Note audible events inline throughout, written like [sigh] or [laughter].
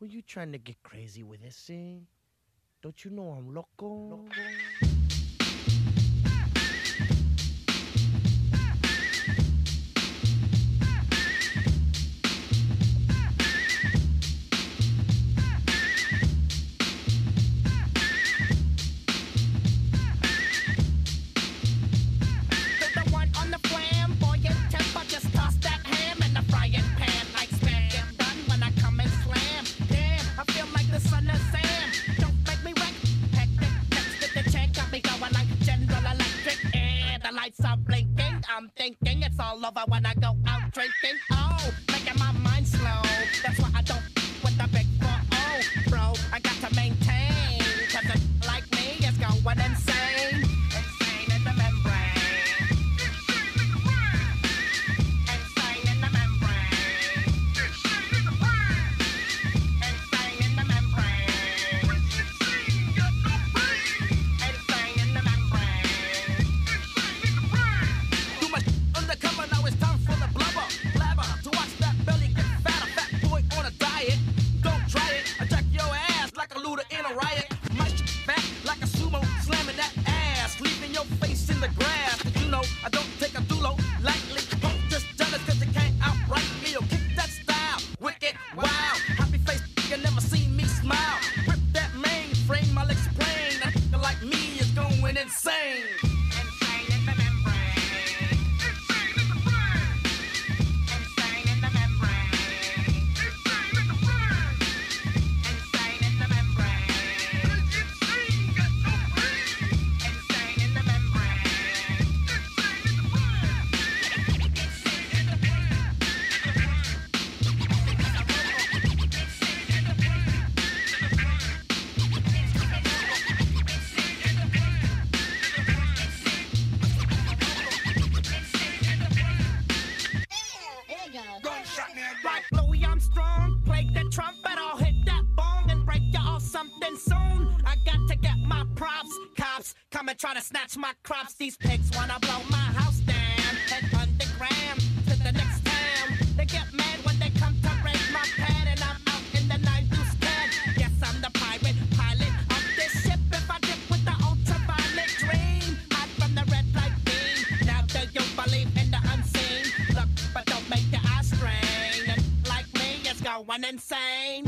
Were you trying to get crazy with this, eh? Don't you know I'm loco? loco? My crops. These pigs wanna blow my house down, head underground to the next town. They get mad when they come to raid my pad, and I'm out in the nine deuce can. Yes, I'm the pirate pilot of this ship. If I dip with the ultraviolet dream, hide from the red light beam. Now do you believe in the unseen? Look, but don't make your eyes strain. Like me, it's going. Insane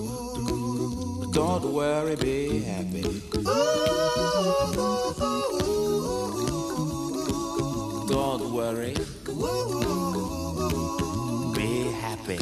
Don't worry, be happy. Don't worry. Be happy.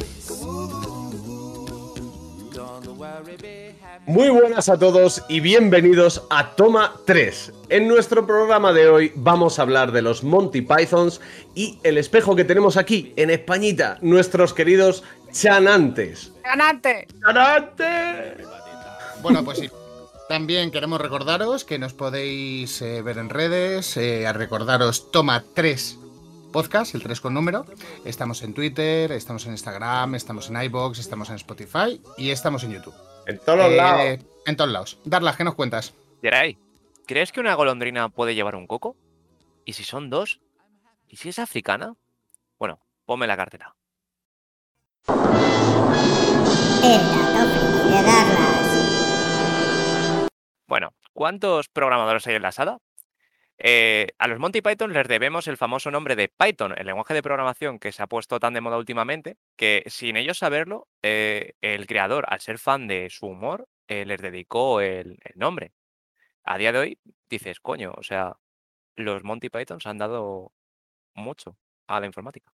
Don't worry, be happy. Muy buenas a todos y bienvenidos a Toma 3. En nuestro programa de hoy vamos a hablar de los Monty Pythons y el espejo que tenemos aquí en Españita, nuestros queridos chanantes. ¡Ganante! ¡Chanantes! Bueno, pues sí. También queremos recordaros que nos podéis eh, ver en redes, eh, a recordaros Toma 3 Podcast, el 3 con número. Estamos en Twitter, estamos en Instagram, estamos en iBox, estamos en Spotify y estamos en YouTube. En todos Eh, lados. En todos lados. Darla, ¿qué nos cuentas? Geray, ¿crees que una golondrina puede llevar un coco? ¿Y si son dos? ¿Y si es africana? Bueno, ponme la cartera. El de Darlas. Bueno, ¿cuántos programadores hay en la sala? Eh, a los Monty Python les debemos el famoso nombre de Python, el lenguaje de programación que se ha puesto tan de moda últimamente, que sin ellos saberlo, eh, el creador, al ser fan de su humor, eh, les dedicó el, el nombre. A día de hoy dices, coño, o sea, los Monty Python han dado mucho a la informática.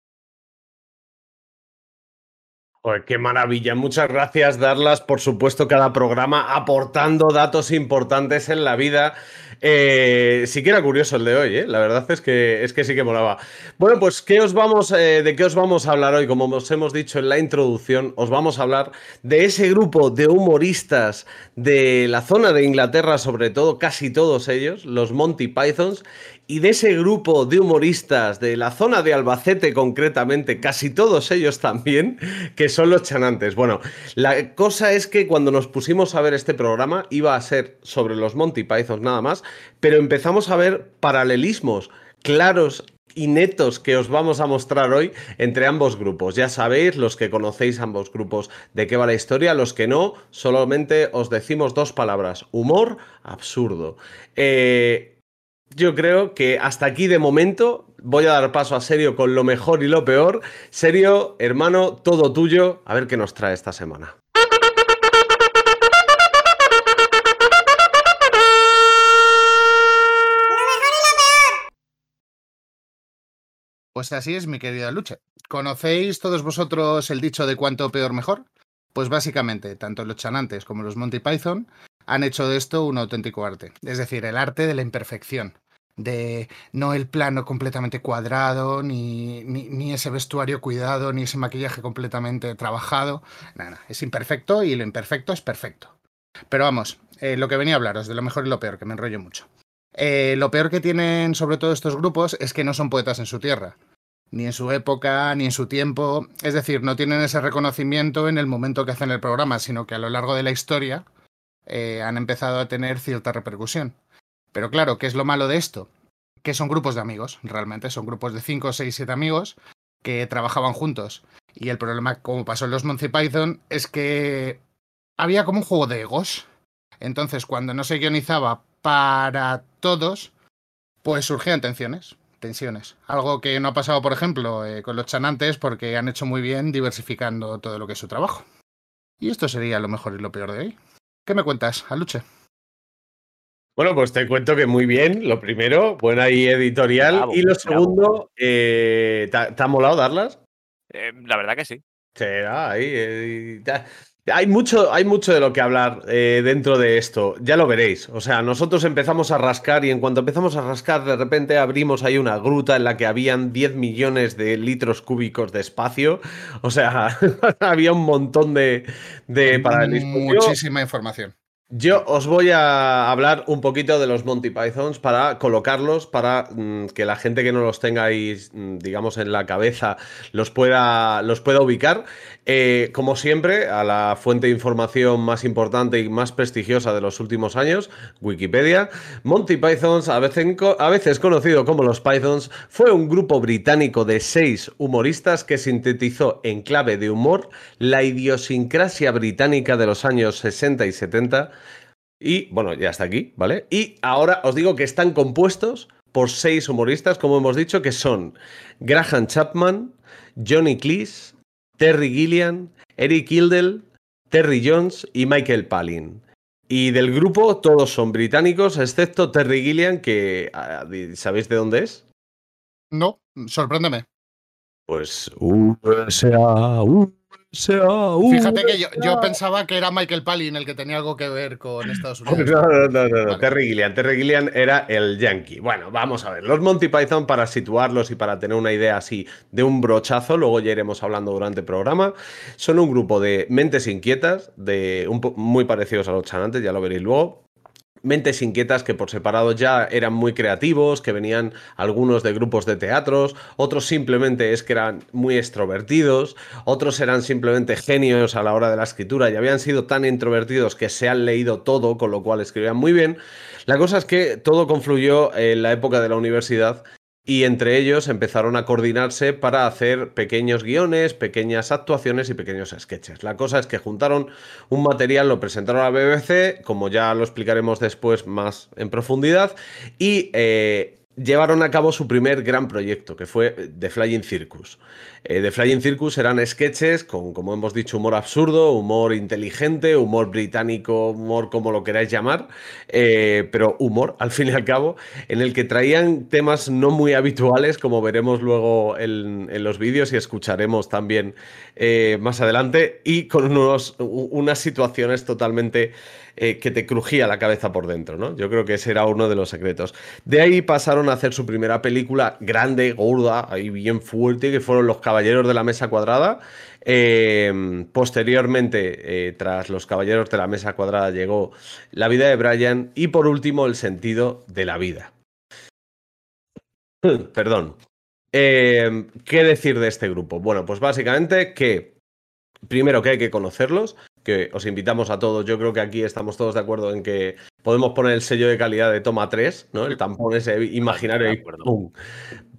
Qué maravilla. Muchas gracias, Darlas. Por supuesto, cada programa aportando datos importantes en la vida. Eh, sí que era curioso el de hoy, ¿eh? La verdad es que, es que sí que molaba. Bueno, pues ¿qué os vamos, eh, ¿de qué os vamos a hablar hoy? Como os hemos dicho en la introducción, os vamos a hablar de ese grupo de humoristas de la zona de Inglaterra, sobre todo, casi todos ellos, los Monty Pythons, y de ese grupo de humoristas de la zona de Albacete concretamente, casi todos ellos también, que son los chanantes. Bueno, la cosa es que cuando nos pusimos a ver este programa iba a ser sobre los Monty Pythons nada más, pero empezamos a ver paralelismos claros y netos que os vamos a mostrar hoy entre ambos grupos. Ya sabéis, los que conocéis ambos grupos, de qué va la historia, los que no, solamente os decimos dos palabras, humor absurdo. Eh, yo creo que hasta aquí de momento voy a dar paso a Serio con lo mejor y lo peor. Serio, hermano, todo tuyo. A ver qué nos trae esta semana. Pues así es, mi querida Luche. ¿Conocéis todos vosotros el dicho de cuánto peor mejor? Pues básicamente, tanto los chanantes como los Monty Python han hecho de esto un auténtico arte. Es decir, el arte de la imperfección. De no el plano completamente cuadrado, ni, ni, ese vestuario cuidado, ni ese maquillaje completamente trabajado. Nada, nada, es imperfecto y lo imperfecto es perfecto. Pero vamos, eh, lo que venía a hablaros, de lo mejor y lo peor, que me enrollo mucho. Eh, lo peor que tienen sobre todo estos grupos es que no son poetas en su tierra ni en su época, ni en su tiempo. Es decir, no tienen ese reconocimiento en el momento que hacen el programa, sino que a lo largo de la historia eh, han empezado a tener cierta repercusión. Pero claro, ¿qué es lo malo de esto? Que son grupos de amigos, realmente. Son grupos de 5, 6, 7 amigos que trabajaban juntos. Y el problema, como pasó en los Monty Python, es que había como un juego de egos. Entonces, cuando no se guionizaba para todos, pues surgían tensiones tensiones. Algo que no ha pasado, por ejemplo, eh, con los chanantes porque han hecho muy bien diversificando todo lo que es su trabajo. Y esto sería lo mejor y lo peor de hoy. ¿Qué me cuentas, Aluche? Bueno, pues te cuento que muy bien. Lo primero, buena ahí editorial. Bravo, y lo bravo. segundo, eh, ¿te, ha- te ha molado darlas? Eh, la verdad que sí. Será ahí. eh, Hay mucho, hay mucho de lo que hablar eh, dentro de esto. Ya lo veréis. O sea, nosotros empezamos a rascar y en cuanto empezamos a rascar, de repente abrimos ahí una gruta en la que habían 10 millones de litros cúbicos de espacio. O sea, [laughs] había un montón de, de. Muchísima información. Yo os voy a hablar un poquito de los Monty Pythons para colocarlos, para mm, que la gente que no los tengáis, mm, digamos, en la cabeza los pueda, los pueda ubicar. Eh, como siempre, a la fuente de información más importante y más prestigiosa de los últimos años, Wikipedia. Monty Pythons, a veces, a veces conocido como los Pythons, fue un grupo británico de seis humoristas que sintetizó en clave de humor la idiosincrasia británica de los años 60 y 70 y bueno, ya está aquí, ¿vale? Y ahora os digo que están compuestos por seis humoristas, como hemos dicho, que son Graham Chapman, Johnny Cleese, Terry Gilliam, Eric Idle, Terry Jones y Michael Palin. Y del grupo todos son británicos, excepto Terry Gilliam, que ah, ¿sabéis de dónde es? No, sorpréndeme. Pues USA, USA, Fíjate que yo, yo pensaba que era Michael Palin el que tenía algo que ver con Estados [laughs] Unidos. No, no, no, no, no, Vale. Terry Gilliam. Terry Gilliam era el yankee. Bueno, vamos a ver. Los Monty Python, para situarlos y para tener una idea así de un brochazo, luego ya iremos hablando durante el programa, son un grupo de mentes inquietas, de un muy parecidos a los chanantes, ya lo veréis luego. Mentes inquietas que por separado ya eran muy creativos, que venían algunos de grupos de teatros, otros simplemente es que eran muy extrovertidos, otros eran simplemente genios a la hora de la escritura y habían sido tan introvertidos que se han leído todo, con lo cual escribían muy bien. La cosa es que todo confluyó en la época de la universidad y entre ellos empezaron a coordinarse para hacer pequeños guiones, pequeñas actuaciones y pequeños sketches. La cosa es que juntaron un material, lo presentaron a la BBC, como ya lo explicaremos después más en profundidad, y eh, llevaron a cabo su primer gran proyecto, que fue The Flying Circus. Eh, The Flying Circus eran sketches con, como hemos dicho, humor absurdo, humor inteligente, humor británico, humor como lo queráis llamar, eh, pero humor, al fin y al cabo, en el que traían temas no muy habituales, como veremos luego en, los vídeos y escucharemos también eh, más adelante, y con unos, unas situaciones totalmente eh, que te crujía la cabeza por dentro, ¿no? Yo creo que ese era uno de los secretos. De ahí pasaron a hacer su primera película grande, gorda, ahí bien fuerte, que fueron Los Caballeros de la Mesa Cuadrada. Eh, posteriormente, eh, tras Los Caballeros de la Mesa Cuadrada, llegó La vida de Brian y por último, El sentido de la vida. [clears throat] Perdón. ¿Qué decir de este grupo? Bueno, pues básicamente que primero que hay que conocerlos, que os invitamos a todos, yo creo que aquí estamos todos de acuerdo en que podemos poner el sello de calidad de toma 3, ¿no? El tampón ese imaginario ahí.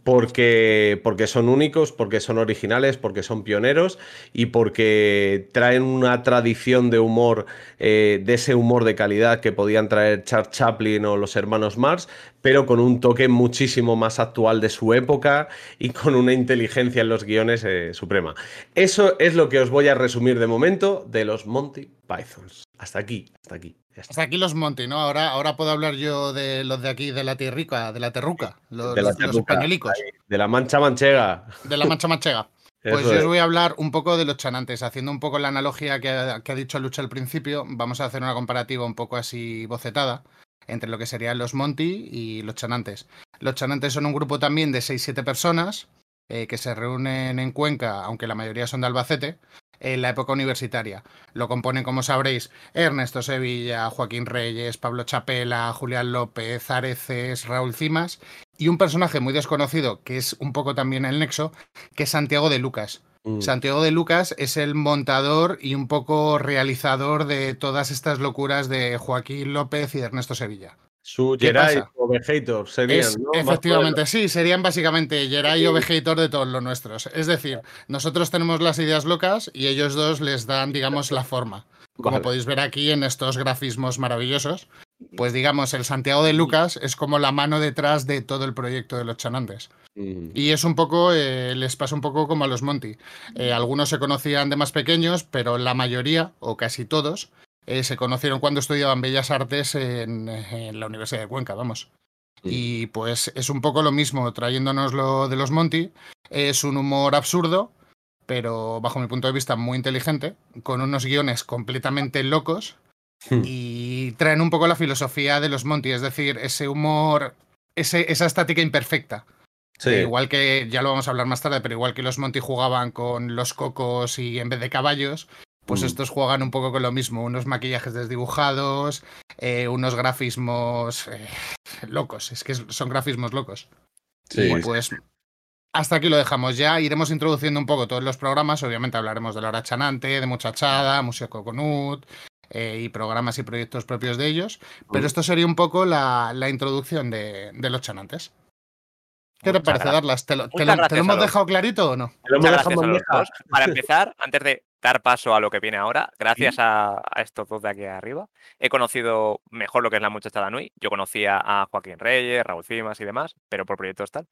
Porque, porque son únicos, porque son originales, porque son pioneros y porque traen una tradición de humor, eh, de ese humor de calidad que podían traer Charles Chaplin o los hermanos Marx, pero con un toque muchísimo más actual de su época y con una inteligencia en los guiones eh, suprema. Eso es lo que os voy a resumir de momento de los Monty Pythons. Hasta aquí, hasta aquí. Hasta aquí los Monty, ¿no? Ahora, ahora puedo hablar yo de los de aquí, de la tierrica, de la terruca, los, De la los- terruca, españolicos, ahí, De la mancha manchega. de la mancha manchega. [laughs] Pues Eso yo os voy a hablar un poco de los chanantes, haciendo un poco la analogía que ha, que ha dicho Lucha al principio. Vamos a hacer una comparativa un poco así bocetada entre lo que serían los Monty y los chanantes. Los chanantes son un grupo también de 6-7 personas eh, que se reúnen en Cuenca, aunque la mayoría son de Albacete, en la época universitaria. Lo componen, como sabréis, Ernesto Sevilla, Joaquín Reyes, Pablo Chapela, Julián López, Areces, Raúl Cimas y un personaje muy desconocido, que es un poco también el nexo, que es Santiago de Lucas. Mm. Santiago de Lucas es el montador y un poco realizador de todas estas locuras de Joaquín López y de Ernesto Sevilla. Su ¿Qué Jerai pasa? o Vegator serían, Es- ¿no? Efectivamente, sí, serían básicamente Geray y Ovejator de todos los nuestros. Es decir, nosotros tenemos las ideas locas y ellos dos les dan, digamos, la forma. Como Vale. podéis ver aquí en estos grafismos maravillosos. Pues digamos, el Santiago de Lucas es como la mano detrás de todo el proyecto de los chanantes. Mm. Y es un poco, eh, les pasa un poco como a los Monty. Eh, algunos se conocían de más pequeños, pero la mayoría, o casi todos, eh, se conocieron cuando estudiaban Bellas Artes en, en la Universidad de Cuenca, vamos. Y pues es un poco lo mismo, trayéndonos lo de los Monty. Es un humor absurdo, pero bajo mi punto de vista muy inteligente, con unos guiones completamente locos Hmm. y traen un poco la filosofía de los Monty, es decir, ese humor, ese, esa estática imperfecta. Sí. Eh, Igual que, ya lo vamos a hablar más tarde, pero igual que los Monty jugaban con los cocos y en vez de caballos, pues Mm. estos juegan un poco con lo mismo, unos maquillajes desdibujados, eh, unos grafismos eh, locos, es que son grafismos locos. Sí, y pues hasta aquí lo dejamos ya, iremos introduciendo un poco todos los programas, obviamente hablaremos de la hora chanante, de muchachada, Museo Coconut eh, y programas y proyectos propios de ellos, pero esto sería un poco la, la introducción de, de los chanantes. ¿Qué te parece, Darlas? ¿Te lo, te muchas lo- te gracias lo a hemos dejado clarito o no? Te lo hemos Muchas dejado gracias a los bandeja. dos. Para empezar, antes de dar paso a lo que viene ahora, gracias a, a estos dos de aquí arriba, he conocido mejor lo que es la muchachada Nui. Yo conocía a Joaquín Reyes, Raúl Cimas y demás, pero por proyectos tal,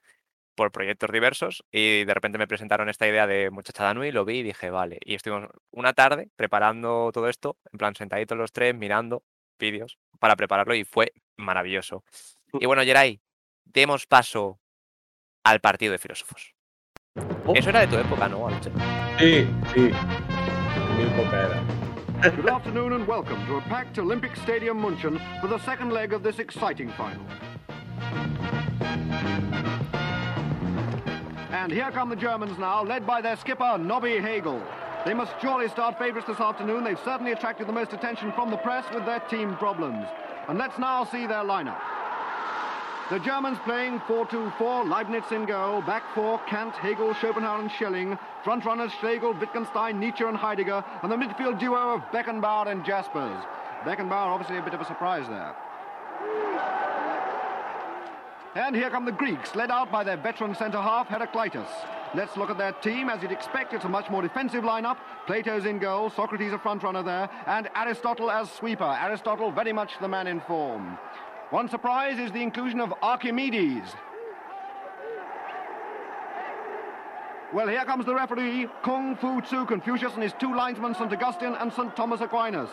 por proyectos diversos, y de repente me presentaron esta idea de muchachada Nui, lo vi y dije, vale. Y estuvimos una tarde preparando todo esto, en plan sentaditos los tres, mirando vídeos para prepararlo y fue maravilloso. Y bueno, Geray, demos paso al partido de filósofos. Oh. Eso era de tu época, ¿no, Aluche? Sí, sí. Mi época era. Good afternoon and welcome to a packed Olympic Stadium Munchen for the second leg of this exciting final. And here come the Germans now, led by their skipper, Nobby Hagel. They must surely start favourites this afternoon. They've certainly attracted the most attention from the press with their team problems. And let's now see their lineup. The Germans playing 4-2-4, Leibniz in goal, back four, Kant, Hegel, Schopenhauer and Schelling, front runners Schlegel, Wittgenstein, Nietzsche and Heidegger, and the midfield duo of Beckenbauer and Jaspers. Beckenbauer obviously a bit of a surprise there. And here come the Greeks, led out by their veteran centre half, Heraclitus. Let's look at their team. As you'd expect, it's a much more defensive lineup. Plato's in goal, Socrates a front runner there, and Aristotle as sweeper. Aristotle very much the man in form. One surprise is the inclusion of Archimedes. Well, here comes the referee, Kung Fu Tzu Confucius and his two linesmen, St. Augustine and St. Thomas Aquinas.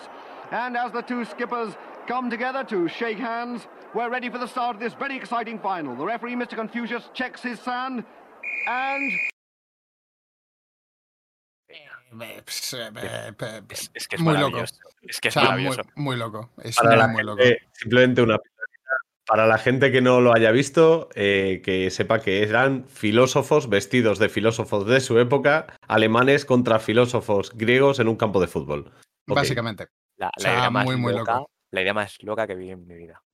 And as the two skippers come together to shake hands, we're ready for the start of this very exciting final. The referee, Mr. Confucius, checks his sand, and pues, Es, es que es Muy loco. maravilloso. Es que o es sea, muy, maravilloso. muy loco. Es muy, muy loco. simplemente una pildorita. Para la gente que no lo haya visto, eh, que sepa que eran filósofos vestidos de filósofos de su época, alemanes contra filósofos griegos en un campo de fútbol. Básicamente. La, O la sea, idea más muy, muy loca, loco. la idea más loca que vi en mi vida. [laughs]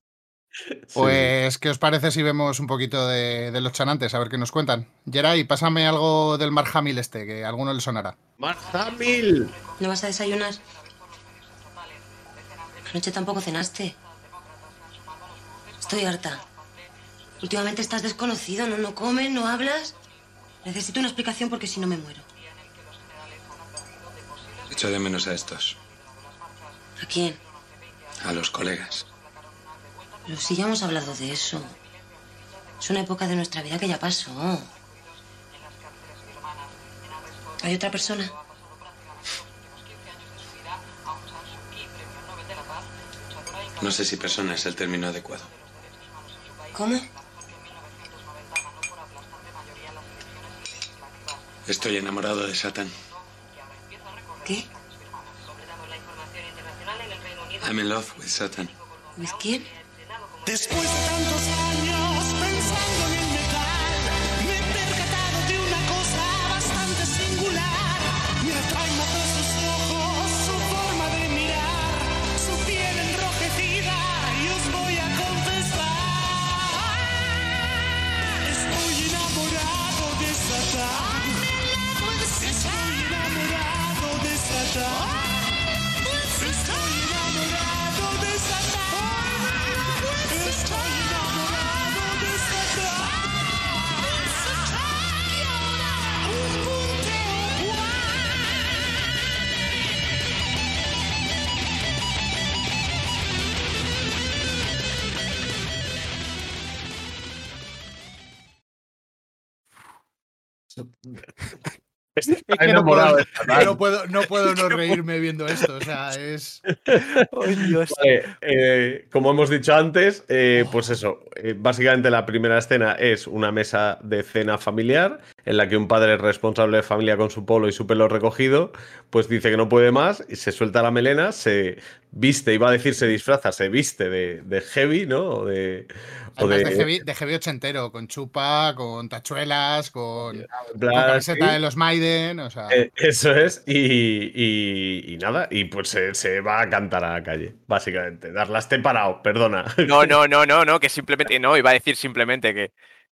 Sí. Pues, ¿qué os parece si vemos un poquito de, de los chanantes? A ver qué nos cuentan. Geray, pásame algo del Marjamil este, que a alguno le sonará. ¡Mark Hamill! ¿No vas a desayunar? Anoche tampoco cenaste. Estoy harta. Últimamente estás desconocido, ¿no? No comes, no hablas. Necesito una explicación porque si no me muero. Echo de menos a estos, ¿A quién? a los colegas. Pero ya hemos hablado de eso. Es una época de nuestra vida que ya pasó. ¿Hay otra persona? No sé si persona es el término adecuado. ¿Cómo? Estoy enamorado de Satan. ¿Qué? I'm in love with Satan. ¿With quién? Después de tantos Es que no puedo, no puedo, no [laughs] puedo no reírme viendo esto. O sea, es. [laughs] Vale, eh, como hemos dicho antes, eh, pues eso, eh, básicamente la primera escena es una mesa de cena familiar en la que un padre responsable de familia con su polo y su pelo recogido, pues dice que no puede más y se suelta la melena, se viste, iba a decir se disfraza, se viste de, de heavy, ¿no? O de, o de, de- heavy, de heavy ochentero, con chupa, con tachuelas, con, con camiseta sí. de los Maiden. O sea, Eh, Eso es, y, y- y nada, y pues se, se va a cantar a la calle, básicamente. Darlas te parado, perdona. No, no, [laughs] no, no, no, que simplemente. No, iba a decir simplemente que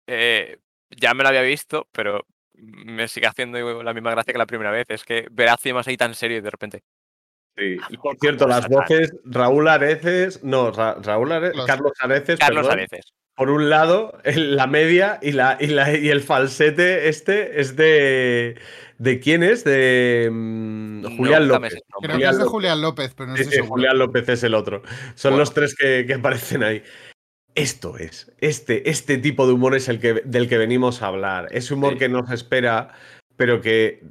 eh, ya me lo había visto, pero me sigue haciendo la misma gracia que la primera vez. Es que ver a Cimas ahí tan serio y de repente. Sí, y por cierto, las voces, Raúl Areces, no, Ra- Raúl Are- Los- Carlos Areces, Carlos perdón, Areces. por un lado, el- la media y, la, y, la, y el falsete este es de... ¿De quién es? De mm, Julián López. creo que Julián es de López. Julián López, pero no Sí. Julián López es el otro. Son Bueno. los tres que, que aparecen ahí. Esto es, este, este tipo de humor es el que, del que venimos a hablar. Ese humor Sí. que no se espera, pero que,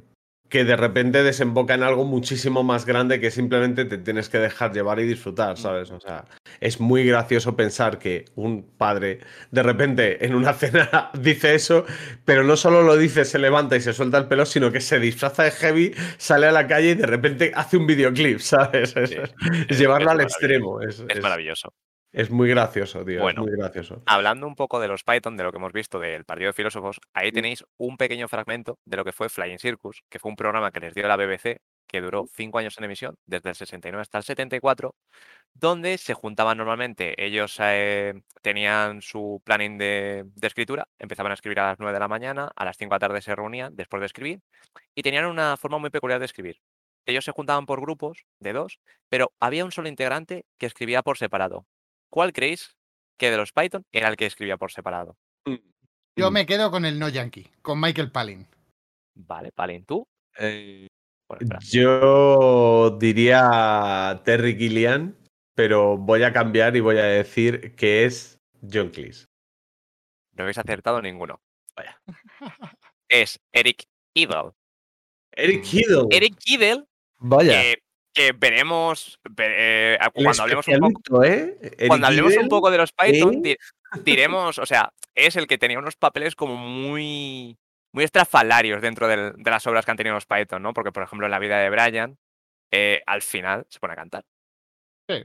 que de repente desemboca en algo muchísimo más grande que simplemente te tienes que dejar llevar y disfrutar, ¿sabes? O sea, es muy gracioso pensar que un padre de repente en una [laughs] cena dice eso, pero no solo lo dice, se levanta y se suelta el pelo, sino que se disfraza de heavy, sale a la calle y de repente hace un videoclip, [laughs] ¿sabes? Es, Sí, es es- llevarlo es al extremo. Es, Es es- maravilloso. Es muy gracioso, tío. Bueno. Es muy gracioso. Hablando un poco de los Python, de lo que hemos visto del partido de filósofos, ahí tenéis un pequeño fragmento de lo que fue Flying Circus, que fue un programa que les dio la BBC, que duró cinco años en emisión, desde el 69 hasta el 74, donde se juntaban normalmente. Ellos eh, tenían su planning de, de escritura, empezaban a escribir a las 9 de la mañana, a las 5 de la tarde se reunían después de escribir, y tenían una forma muy peculiar de escribir. Ellos se juntaban por grupos de dos, pero había un solo integrante que escribía por separado. ¿Cuál creéis que de los Python era el que escribía por separado? Yo Mm. me quedo con el No Yankee, con Michael Palin. Vale, Palin, ¿tú? Espera. Yo diría Terry Gilliam, pero voy a cambiar y voy a decir que es John Cleese. No habéis acertado ninguno. Vaya. [laughs] Es Eric Idle. Eric Idle. Eric Idle, Vaya. que, veremos eh, El cuando hablemos un poco. ¿eh? Cuando hablemos un poco de los Python, ¿eh? di- diremos, o sea, es el que tenía unos papeles como muy, muy estrafalarios dentro del- de las obras que han tenido los Python, ¿no? Porque, por ejemplo, en la vida de Brian, eh, al final se pone a cantar. Sí.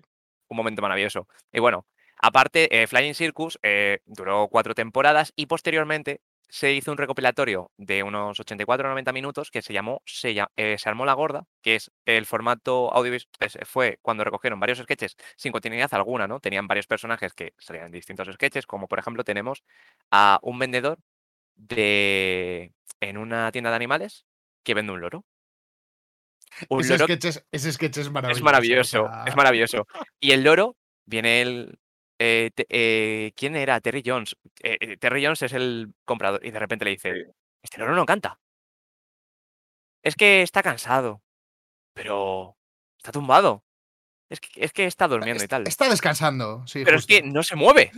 Un momento maravilloso. Y bueno, aparte, eh, Flying Circus eh, duró cuatro temporadas y posteriormente se hizo un recopilatorio de unos 84 o 90 minutos que se llamó Se, eh, Se armó la gorda, que es el formato audiovisual. Fue cuando recogieron varios sketches sin continuidad alguna, ¿no? Tenían varios personajes que salían en distintos sketches, como por ejemplo tenemos a un vendedor de en una tienda de animales que vende un loro. Un Ese loro sketch, es, ese sketch es maravilloso. es maravilloso, o sea, es maravilloso. [laughs] Y el loro viene el. Eh, te- eh, ¿Quién era? Terry Jones. Eh, Terry Jones es el comprador y de repente le dice: Este loro no canta. Es que está cansado. Pero está tumbado. Es que, es que está durmiendo y tal. Está descansando, sí. Pero es que no se mueve.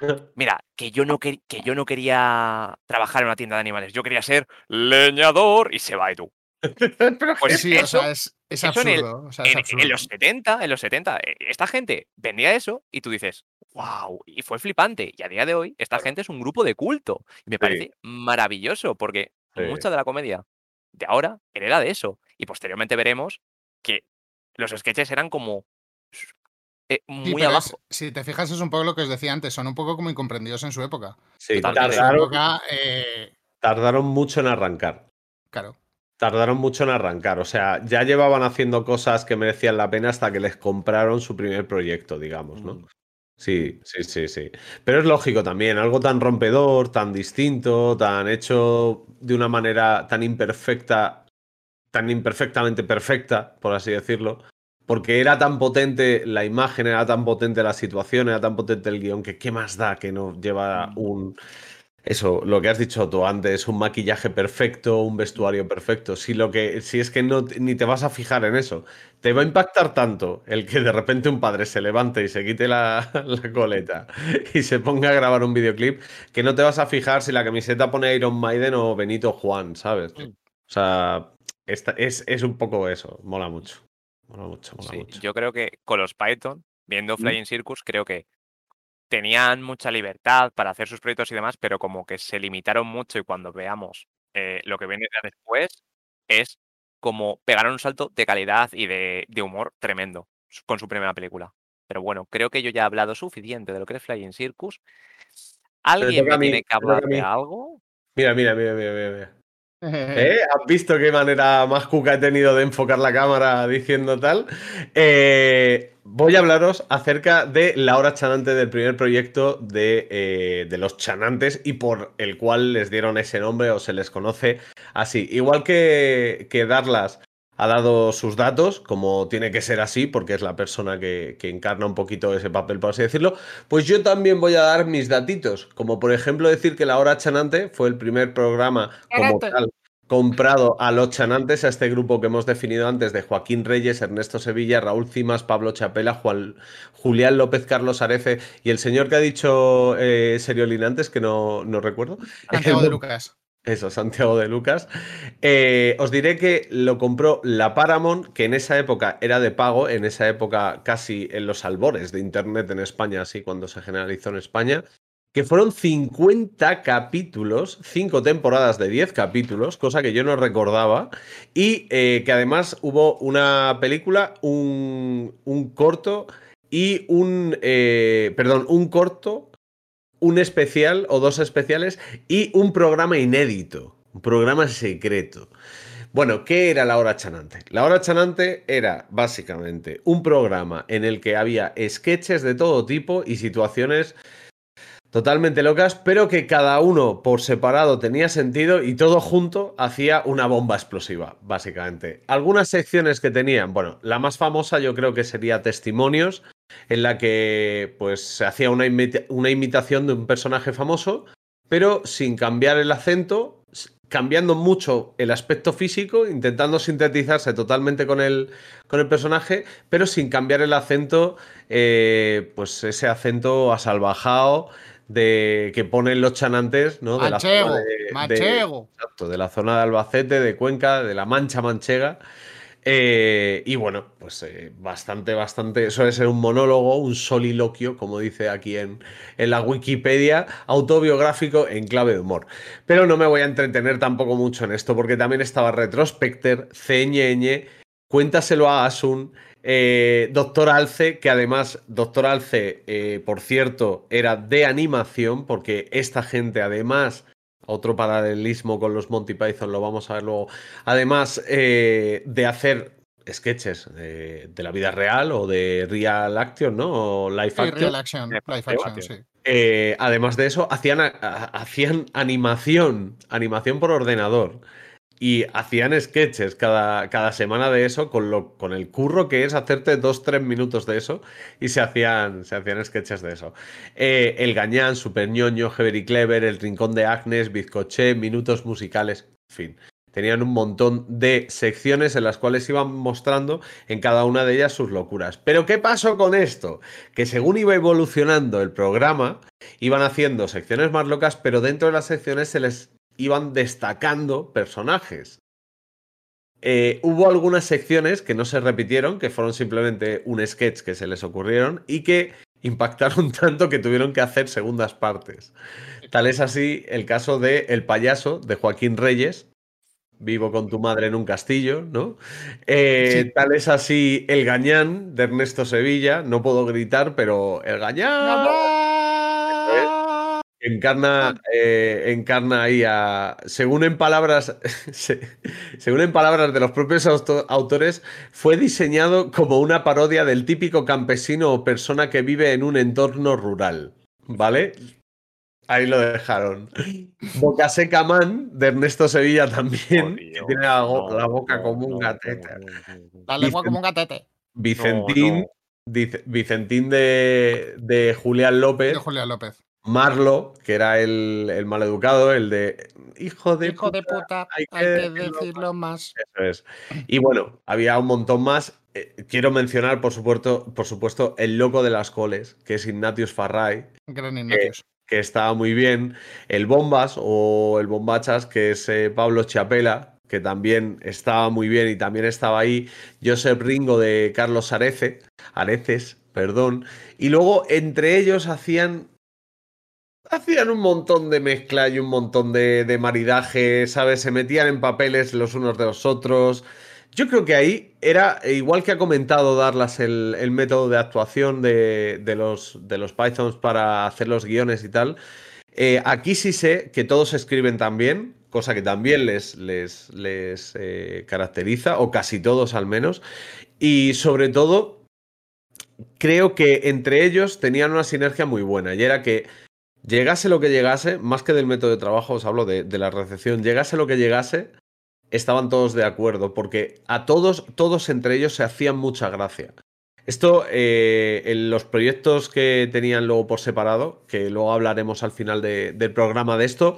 [laughs] Mira, que yo, no que yo no quería trabajar en una tienda de animales. Yo quería ser leñador y se va y tú. [laughs] Pues Sí, o sea, es, es eso en el- absurdo. o sea, es en, los 70, en los 70, eh, esta gente vendía eso y tú dices, wow, y fue flipante. Y a día de hoy, esta gente es un grupo de culto. Y me parece maravilloso porque Sí. mucha de la comedia de ahora hereda de eso. Y posteriormente veremos que los sketches eran como eh, Sí, muy es- abajo. si te fijas, es un poco lo que os decía antes. Son un poco como incomprendidos en su época. Sí, Totalmente. En su tardaron, época, eh, tardaron mucho en arrancar. claro. Tardaron mucho en arrancar. O sea, ya llevaban haciendo cosas que merecían la pena hasta que les compraron su primer proyecto, digamos, ¿no? Mm. Sí, sí, sí, sí. Pero es lógico también, algo tan rompedor, tan distinto, tan hecho de una manera tan imperfecta, tan imperfectamente perfecta, por así decirlo, porque era tan potente la imagen, era tan potente la situación, era tan potente el guion, que qué más da que no lleva un... eso, lo que has dicho tú antes, un maquillaje perfecto, un vestuario perfecto. Si lo que, si es que no ni te vas a fijar en eso, te va a impactar tanto el que de repente un padre se levante y se quite la, [laughs] la coleta y se ponga a grabar un videoclip, que no te vas a fijar si la camiseta pone Iron Maiden o Benito Juan, ¿sabes? Mm. O sea, esta- es, es un poco eso, mola mucho. Mola mucho, mola Sí, mucho. yo creo que con los Python, viendo ¿Mm? Flying Circus, creo que tenían mucha libertad para hacer sus proyectos y demás, pero como que se limitaron mucho y cuando veamos eh, lo que viene después, es como pegaron un salto de calidad y de, de humor tremendo con su primera película. Pero bueno, creo que yo ya he hablado suficiente de lo que es Flying Circus. ¿Alguien me mí, tiene que hablar de algo? Mira, mira, mira, mira, mira. ¿Eh? [laughs] ¿Has visto qué manera más cuca he tenido de enfocar la cámara diciendo tal? Eh, voy a hablaros acerca de la hora chanante del primer proyecto de, eh, de los chanantes y por el cual les dieron ese nombre o se les conoce así. Igual que, que Darlas ha dado sus datos, como tiene que ser así, porque es la persona que, que encarna un poquito ese papel, por así decirlo, pues yo también voy a dar mis datitos, como por ejemplo decir que La Hora Chanante fue el primer programa como tal comprado a los chanantes, a este grupo que hemos definido antes de Joaquín Reyes, Ernesto Sevilla, Raúl Cimas, Pablo Chapela, Juan- Julián López, Carlos Arece y el señor que ha dicho eh, Seriolín antes, que no, no recuerdo. Santiago de [laughs] Lucas. Eso, Santiago de Lucas. Eh, os diré que lo compró la Paramount, que en esa época era de pago, en esa época casi en los albores de Internet en España, así cuando se generalizó en España, que fueron 50 capítulos, 5 temporadas de 10 capítulos, cosa que yo no recordaba, y eh, que además hubo una película, un, un corto y un, eh, perdón, un corto un especial o dos especiales y un programa inédito, un programa secreto. Bueno, ¿qué era la hora chanante? La hora chanante era básicamente un programa en el que había sketches de todo tipo y situaciones totalmente locas, pero que cada uno por separado tenía sentido y todo junto hacía una bomba explosiva, básicamente. Algunas secciones que tenían, bueno, la más famosa yo creo que sería Testimonios, en la que pues se hacía una, imita- una imitación de un personaje famoso, pero sin cambiar el acento, cambiando mucho el aspecto físico, intentando sintetizarse totalmente con el, con el personaje, pero sin cambiar el acento, eh, pues ese acento asalvajado de que ponen los chanantes, ¿no? De la zona Manchego, de- de- manchego. Exacto, de la zona de Albacete, de Cuenca, de la Mancha Manchega. Eh, y bueno, pues eh, bastante, bastante. Suele ser un monólogo, un soliloquio, como dice aquí en, la Wikipedia, autobiográfico en clave de humor. Pero no me voy a entretener tampoco mucho en esto, porque también estaba Retrospecter, CNN, Cuéntaselo a Asun, eh, Doctor Alce, que además, Doctor Alce, por cierto, era de animación, porque esta gente además otro paralelismo con los Monty Python, lo vamos a ver luego. Además eh, de hacer sketches de, de la vida real o de real action, ¿no? O live Sí, action. real action, live action, sí. Eh, además de eso, hacían, a- a- hacían animación, animación por ordenador. Y hacían sketches cada, cada semana de eso, con, lo, con el curro que es hacerte dos, tres minutos de eso, y se hacían, se hacían sketches de eso. Eh, el Gañán, Super ñoño, Heavy Clever, El Rincón de Agnes, Bizcoché, Minutos Musicales, en fin. Tenían un montón de secciones en las cuales iban mostrando en cada una de ellas sus locuras. Pero ¿qué pasó con esto? Que según iba evolucionando el programa, iban haciendo secciones más locas, pero dentro de las secciones se les iban destacando personajes. Eh, hubo algunas secciones que no se repitieron, que fueron simplemente un sketch que se les ocurrieron y que impactaron [laughs] tanto que tuvieron que hacer segundas partes. Tal es así el caso de El payaso de Joaquín Reyes, Vivo con tu madre en un castillo, ¿no? Eh, Tal es así El Gañán de Ernesto Sevilla, no puedo gritar, pero El Gañán encarna, eh, encarna ahí a. Según en palabras. [laughs] se- según en palabras de los propios auto- autores, fue diseñado como una parodia del típico campesino o persona que vive en un entorno rural. ¿Vale? Ahí lo dejaron. [laughs] Boca Seca Man, de Ernesto Sevilla también, que tiene la, boca como un gatete. La lengua como un gatete. Vicentín, dice- Vicentín de, de Julián López. De Julián López. Marlo, que era el, el maleducado, el de hijo de Hijo de puta, hay que decirlo más. Eso es. Y bueno, había un montón más. Eh, quiero mencionar, por supuesto, por supuesto, el loco de las coles, que es Ignatius Farray, Gran que, Ignatius. que estaba muy bien. El Bombas o el Bombachas, que es eh, Pablo Chapela, que también estaba muy bien y también estaba ahí. Josep Ringo de Carlos Arece, Areces, perdón. Y luego entre ellos hacían Hacían un montón de mezcla y un montón de, de maridaje, ¿sabes? Se metían en papeles los unos de los otros. Yo creo que ahí era, e igual que ha comentado Darlas el, el método de actuación de, de los, de los Pythons para hacer los guiones y tal, eh, aquí sí sé que todos escriben también, cosa que también les, les, les eh, caracteriza, o casi todos al menos, y sobre todo creo que entre ellos tenían una sinergia muy buena, y era que llegase lo que llegase, más que del método de trabajo, os hablo de, la recepción, llegase lo que llegase, estaban todos de acuerdo, porque a todos, todos entre ellos se hacían mucha gracia. Esto, eh, en los proyectos que tenían luego por separado, que luego hablaremos al final de- del programa de esto,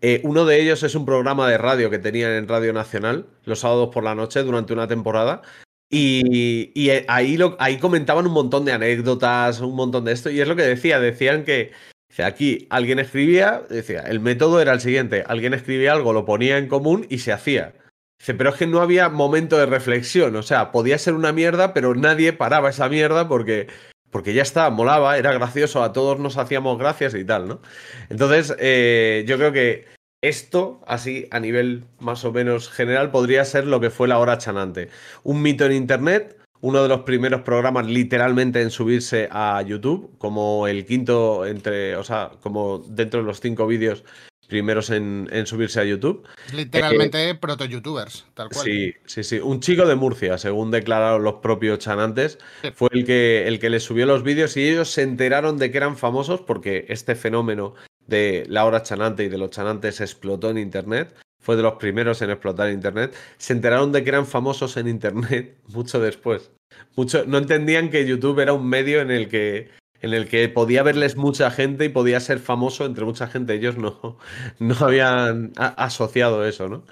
eh, uno de ellos es un programa de radio que tenían en Radio Nacional los sábados por la noche durante una temporada. Y, y, eh, ahí, lo, ahí comentaban un montón de anécdotas, un montón de esto. Y es lo que decía, decían que aquí alguien escribía, decía, el método era el siguiente, alguien escribía algo, lo ponía en común y se hacía. Dice, pero es que no había momento de reflexión, o sea, podía ser una mierda, pero nadie paraba esa mierda porque, porque ya está, molaba, era gracioso, a todos nos hacíamos gracias y tal, ¿no? Entonces, eh, yo creo que esto, así a nivel más o menos general, podría ser lo que fue la hora chanante. Un mito en Internet, uno de los primeros programas literalmente en subirse a YouTube, como el quinto entre, o sea, como dentro de los cinco vídeos primeros en, en subirse a YouTube. Literalmente proto-youtubers, tal cual. Sí, sí, sí. Un chico de Murcia, según declararon los propios chanantes, Sí. fue el que, el que les subió los vídeos y ellos se enteraron de que eran famosos porque este fenómeno de la hora chanante y de los chanantes explotó en Internet. Fue de los primeros en explotar Internet. Se enteraron de que eran famosos en Internet [laughs] mucho después. Mucho, no entendían que YouTube era un medio en el que en el que podía verles mucha gente y podía ser famoso entre mucha gente. Ellos no, [laughs] no habían asociado eso, ¿no?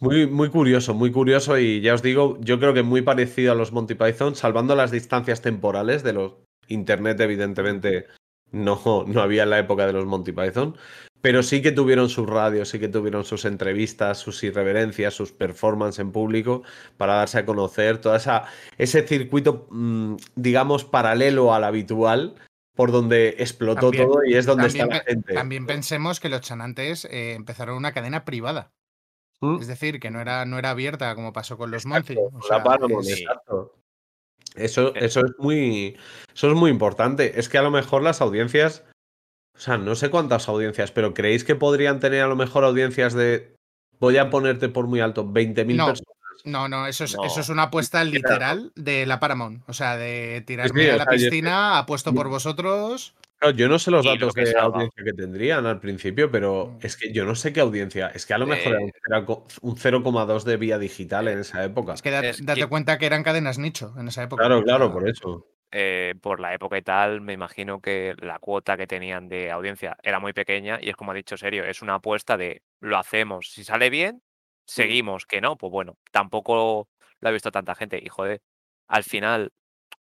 Muy, muy curioso, muy curioso y ya os digo, yo creo que muy parecido a los Monty Python, salvando las distancias temporales de los Internet, evidentemente no, no había en la época de los Monty Python, pero sí que tuvieron sus radios, sí que tuvieron sus entrevistas, sus irreverencias, sus performances en público para darse a conocer, esa ese circuito, mm, digamos, paralelo al habitual, por donde explotó También- todo y es donde también, está la gente. también pensemos que los chanantes eh, empezaron una cadena privada. Mm. Es decir, que no era, no era abierta como pasó con los Monty. O sea, es-. Eso, eso es muy. Eso es muy importante. Es que a lo mejor las audiencias. O sea, no sé cuántas audiencias, pero ¿creéis que podrían tener a lo mejor audiencias de. Voy a ponerte por muy alto, 20.000 No. personas? No, no, eso es, No. eso es una apuesta literal de la Paramount. O sea, de tirarme sí, a o la piscina, apuesto por vosotros. Claro, yo no sé los lo datos que de audiencia que tendrían al principio, pero Mm. es que yo no sé qué audiencia. Es que a lo mejor era un Eh. un 0,2 de vía digital en esa época. Es que da- Es date que- cuenta que eran cadenas nicho en esa época. Claro, claro, por eso. Eh, por la época y tal, me imagino que la cuota que tenían de audiencia era muy pequeña y es como ha dicho Serio, es una apuesta de lo hacemos, si sale bien, seguimos, que no, pues bueno, tampoco lo ha visto tanta gente y joder, al final,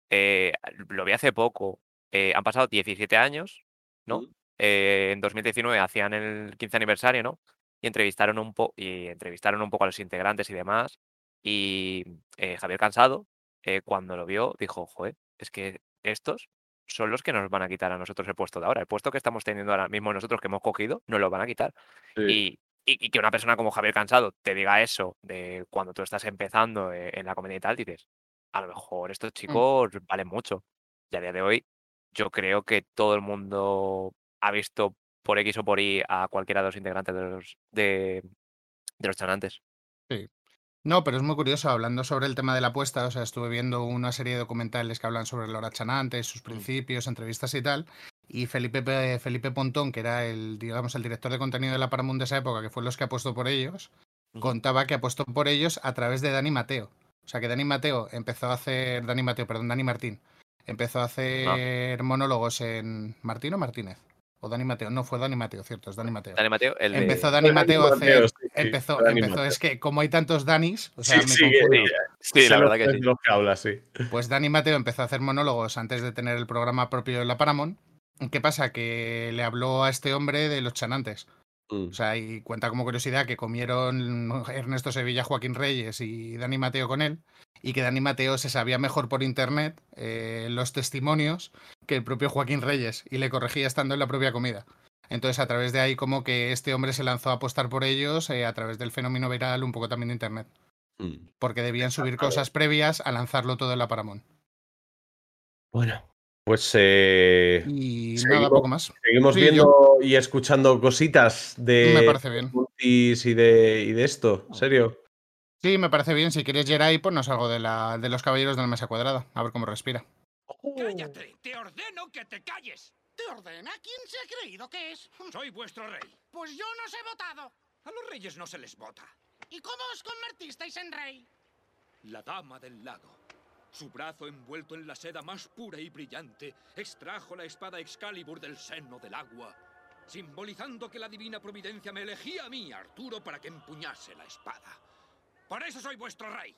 eh, lo vi hace poco, eh, han pasado 17 años, ¿no? Eh, en 2019 hacían el 15 aniversario, ¿no? Y entrevistaron un poco y entrevistaron un poco a los integrantes y demás. Y Javier Cansado, eh, cuando lo vio, dijo, joder, es que estos son los que nos van a quitar a nosotros el puesto de ahora. El puesto que estamos teniendo ahora mismo nosotros que hemos cogido, nos lo van a quitar. Sí. Y, y- y que una persona como Javier Cansado te diga eso de cuando tú estás empezando eh, en la comedia y tal, dices, a lo mejor estos chicos valen mucho. Y a día de hoy, yo creo que todo el mundo ha visto por X o por Y a cualquiera de los integrantes de los, de, de los chanantes. No, pero es muy curioso, hablando sobre el tema de la apuesta, o sea, estuve viendo una serie de documentales que hablan sobre Laura Chanante, sus principios, entrevistas y tal, y Felipe, Pe- Felipe Pontón, que era el, digamos, el director de contenido de la Paramount de esa época, que fue los que apostó por ellos, Ujú. contaba que apostó por ellos a través de Dani Mateo. O sea, que Dani Mateo empezó a hacer, Dani Mateo, perdón, Dani Martín, empezó a hacer monólogos en Martín o Martínez. O Dani Mateo. No, fue Dani Mateo, cierto, es Dani Mateo. Dani Mateo, el Empezó Dani Mateo a Mateo, hacer. sí, sí, empezó, Dani empezó. Mateo. Es que como hay tantos Danis, o sea, Sí, me sí, confundo. Sí, sé la verdad que sí. lo que habla, sí. Pues Dani Mateo empezó a hacer monólogos antes de tener el programa propio de la Paramount. ¿Qué pasa? Que le habló a este hombre de los chanantes. Mm. O sea, y cuenta como curiosidad que comieron [laughs] Ernesto Sevilla, Joaquín Reyes y Dani Mateo con él, y que Dani Mateo se sabía mejor por internet eh, los testimonios que el propio Joaquín Reyes, y le corregía estando en la propia comida. Entonces, a través de ahí, como que este hombre se lanzó a apostar por ellos eh, a través del fenómeno viral, un poco también de internet, Mm. porque debían subir cosas previas a lanzarlo todo en la Paramount. Bueno, pues eh, Y nada, seguimos, poco más. seguimos Sí, viendo y escuchando cositas de Me parece bien. multis y de, y de esto, ¿en serio? Sí, me parece bien. Si quieres Jerai, ponnos algo de, la, de los caballeros de la mesa cuadrada. A ver cómo respira. ¡Cállate! ¡Te ordeno que te calles! ¿Te ordena? ¿Quién se ha creído que es? [laughs] Soy vuestro rey. Pues yo no os he votado. A los reyes no se les vota. ¿Y cómo os convertisteis en rey? La dama del lago. Su brazo envuelto en la seda más pura y brillante extrajo la espada Excalibur del seno del agua, simbolizando que la divina providencia me elegía a mí, Arturo, para que empuñase la espada. Por eso soy vuestro rey.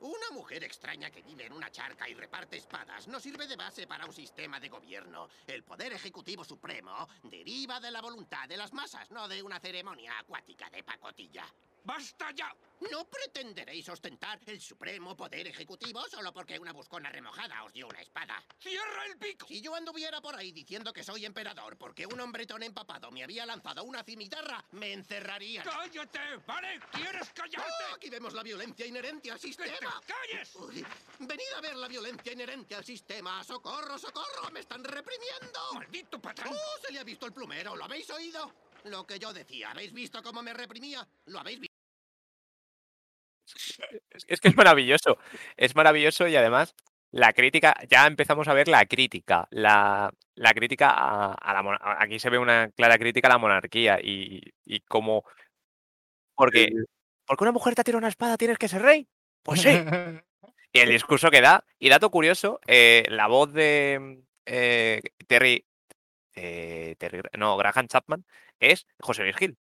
Una mujer extraña que vive en una charca y reparte espadas no sirve de base para un sistema de gobierno. El poder ejecutivo supremo deriva de la voluntad de las masas, no de una ceremonia acuática de pacotilla. ¡Basta ya! No pretenderéis ostentar el supremo poder ejecutivo solo porque una buscona remojada os dio una espada. ¡Cierra el pico! Si yo anduviera por ahí diciendo que soy emperador porque un hombretón empapado me había lanzado una cimitarra, me encerrarían. ¡Cállate! ¿Vale? ¿Quieres callarte? ¡Oh, aquí vemos la violencia inherente al sistema. calles! Uy, venid a ver la violencia inherente al sistema. ¡Socorro, socorro! ¡Me están reprimiendo! ¡Maldito patrón! ¡Oh, se le ha visto el plumero! ¿Lo habéis oído? Lo que yo decía. ¿Habéis visto cómo me reprimía? ¿Lo habéis visto? Es que es maravilloso. Es maravilloso y además la crítica, ya empezamos a ver la crítica, la, la crítica a, a la Aquí se ve una clara crítica a la monarquía y, y cómo... Porque, porque una mujer te tira una espada, tienes que ser rey. Pues sí. [laughs] Y el discurso que da. Y dato curioso, eh, la voz de eh, Terry, eh, Terry- No, Graham Chapman es José Luis Gil,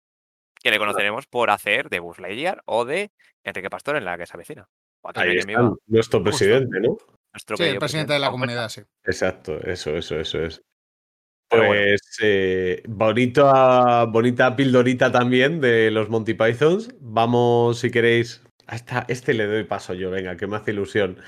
que le conoceremos por hacer de Buzz Lightyear o de Enrique Pastor en la que se avecina. Ahí está, nuestro presidente, ¿no? nuestro Sí, el presidente de la Juan Fuerza. comunidad, sí. Exacto, eso, eso, eso es. Pero bueno. Pues eh, bonita, bonita pildorita también de los Monty Pythons. Vamos, si queréis. A esta- este le doy paso yo, venga, que me hace ilusión.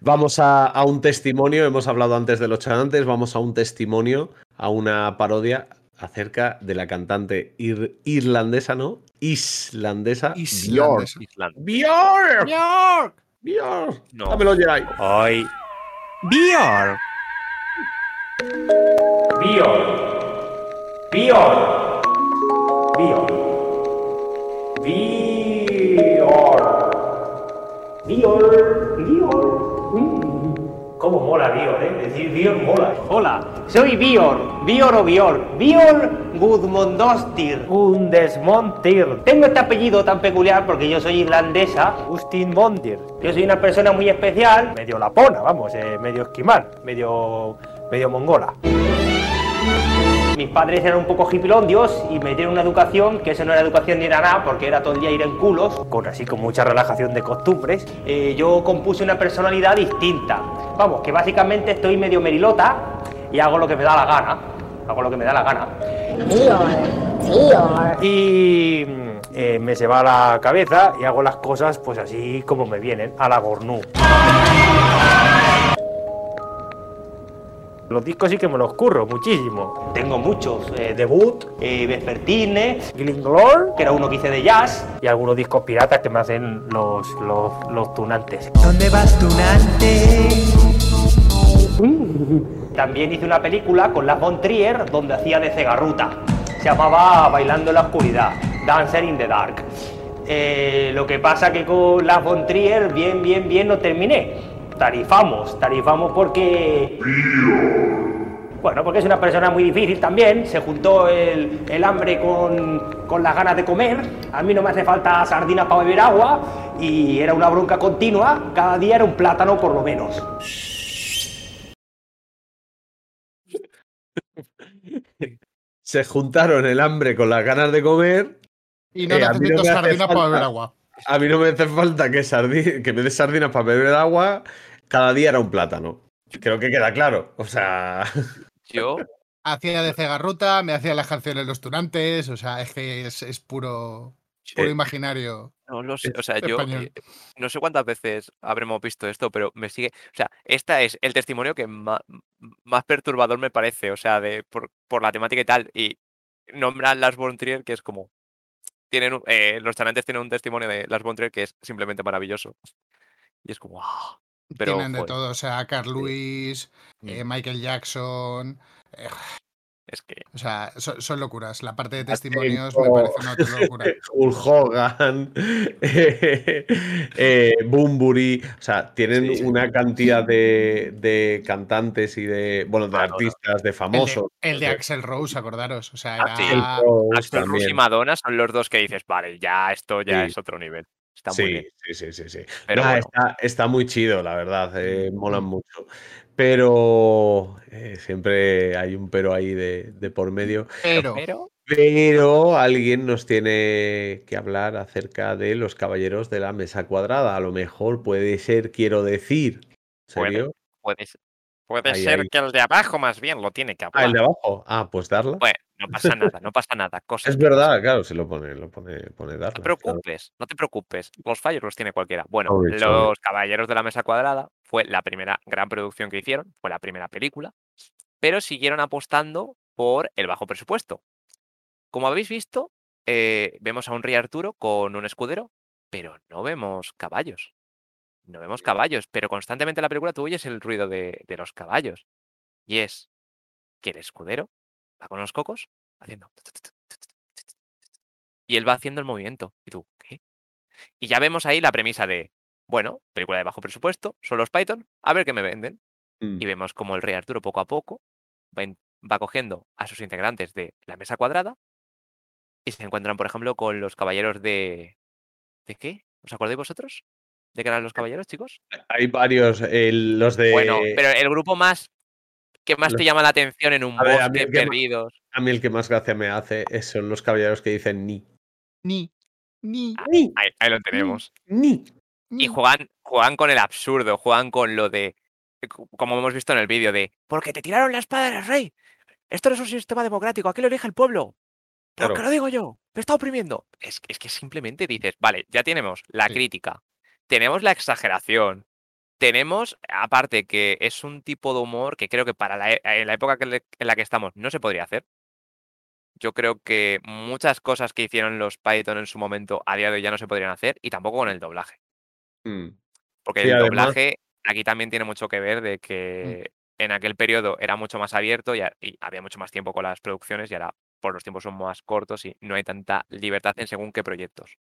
Vamos a, a un testimonio, hemos hablado antes de los chanantes, vamos a un testimonio, a una parodia acerca de la cantante ir- irlandesa, ¿no? Islandesa. Islandesa. Björk. ¡Björk! Björk. No. Dámelo, Geray. Ay. Björk. Bjorn. Bjorn. Bjorn. Bjorn. Bjorn. Bjorn. ¿Cómo mola Bjorn, eh? Decir Bjorn mola. Hola, soy Bior, Bior o Bior, Bior Gudmundostir. Gundesmontir. Tengo este apellido tan peculiar porque yo soy irlandesa, Justin Mondir. Yo soy una persona muy especial, medio lapona, vamos, eh, medio esquimal, medio, medio mongola. Mis padres eran un poco hipilondios y me dieron una educación que eso no era educación ni era nada porque era todo el día ir en culos, con así con mucha relajación de costumbres. Eh, yo compuse una personalidad distinta. Vamos, que básicamente estoy medio merilota y hago lo que me da la gana. Hago lo que me da la gana. Y mm, eh, me se va la cabeza y hago las cosas pues así como me vienen, a la gornú. Los discos sí que me los curro muchísimo. Tengo muchos. eh, Debut, eh, Vespertine, Glinglor, que era uno que hice de jazz, y algunos discos piratas que me hacen los, los, los tunantes. ¿Dónde vas, tunante? [laughs] También hice una película con la Von Trier donde hacía de cegarruta. Se llamaba Bailando en la oscuridad, Dancer in the Dark. Eh, lo que pasa que con la Von Trier bien, bien, bien no terminé. Tarifamos, tarifamos porque... Bueno, porque es una persona muy difícil también. Se juntó el, el hambre con, con las ganas de comer. A mí no me hace falta sardinas para beber agua. Y era una bronca continua. Cada día era un plátano por lo menos. se juntaron el hambre con las ganas de comer. Y no Eh, necesito me hace sardinas para beber agua. A mí no me hace falta que, que me des sardinas para beber agua. Cada día era un plátano. Creo que queda claro. O sea, [laughs] Yo, Hacía de cegarruta, me hacía las canciones los tunantes, o sea, es que es, es puro, puro Eh, imaginario. no lo sé. O sea, yo español. eh, no sé cuántas veces habremos visto esto, pero me sigue. O sea, esta es el testimonio que ma- más, perturbador me parece. O sea, de por, por la temática y tal. Y nombran Las Von Trier, que es como. Tienen, eh, los chanantes tienen un testimonio de Las Von Trier que es simplemente maravilloso. Y es como. ¡ah! Pero, Tienen de joder, todo, o sea, Carl Lewis, Mm. eh, Michael Jackson, eh, es que. o sea, son, son locuras. La parte de testimonios me parece una locura. [laughs] Hulk Hogan, eh, [laughs] eh, Bunbury, o sea, tienen Sí, sí. una cantidad de, de cantantes y de, bueno, de Ah, no, no. artistas, de El de, famosos. el de de- Axel Rose, acordaros. O sea, Ah, sí. era. Rose Axel Rose y. Madonna son los dos que dices, vale, ya esto ya Sí. es otro nivel. Está muy Sí, bien. sí, sí, sí, sí. Pero Nah, bueno. está, está muy chido, la verdad, eh, molan Mm. mucho. Pero eh, siempre hay un pero ahí de, de por medio. Pero, Pero. Pero alguien nos tiene que hablar acerca de los caballeros de la mesa cuadrada. A lo mejor puede ser, quiero decir. ¿En Puede. serio? Puede, ser- puede Ahí, ser ahí. que el de abajo más bien lo tiene que Ah, hablar. el de abajo. Ah, pues darla. Bueno, no pasa nada, no pasa nada. [laughs] Cosas Es pasan. verdad, claro, se lo pone, lo pone, pone No darla. te claro. preocupes, no te preocupes. Los fallos los tiene cualquiera. Bueno. Los Caballeros de la Mesa Cuadrada fue la primera gran producción que hicieron, fue la primera película, pero siguieron apostando por el bajo presupuesto. Como habéis visto, eh, vemos a un rey Arturo con un escudero, pero no vemos caballos. No vemos caballos, pero constantemente en la película tú oyes el ruido de, de los caballos. Y es que el escudero va con los cocos haciendo. Y él va haciendo el movimiento. Y tú, ¿qué? Y ya vemos ahí la premisa de, bueno, película de bajo presupuesto, son los Python, a ver qué me venden. Mm. Y vemos como el rey Arturo poco a poco va, in- va cogiendo a sus integrantes de la mesa cuadrada y se encuentran, por ejemplo, con los caballeros de... ¿De qué? ¿Os acordáis vosotros? ¿De qué eran los caballeros, chicos? Hay varios, los de. Bueno, pero el grupo más que más los- te llama la atención en un A ver, a mí bosque perdidos. A mí el que más gracia me hace son los caballeros que dicen ni. ni, ni, Ah, Ahí, ahí lo tenemos. Ni. Y ni. juegan, juegan con el absurdo, juegan con lo de, co- como hemos visto en el vídeo, de, porque te tiraron la espada del rey. Esto no es un sistema democrático, aquí lo elige el pueblo. ¿Por Claro. qué lo digo yo? Me está oprimiendo. Es, que- es que simplemente dices, vale, ya tenemos la Sí. crítica, tenemos la exageración, tenemos, aparte que es un tipo de humor que creo que para la, en la época que le- en la que estamos no se podría hacer. Yo creo que muchas cosas que hicieron los Python en su momento a día de hoy ya no se podrían hacer y tampoco con el doblaje. Mm. Porque Sí, el además- doblaje aquí también tiene mucho que ver de que en aquel periodo era mucho más abierto y, había mucho más tiempo con las producciones y ahora por los tiempos son más cortos y no hay tanta libertad en según qué proyectos.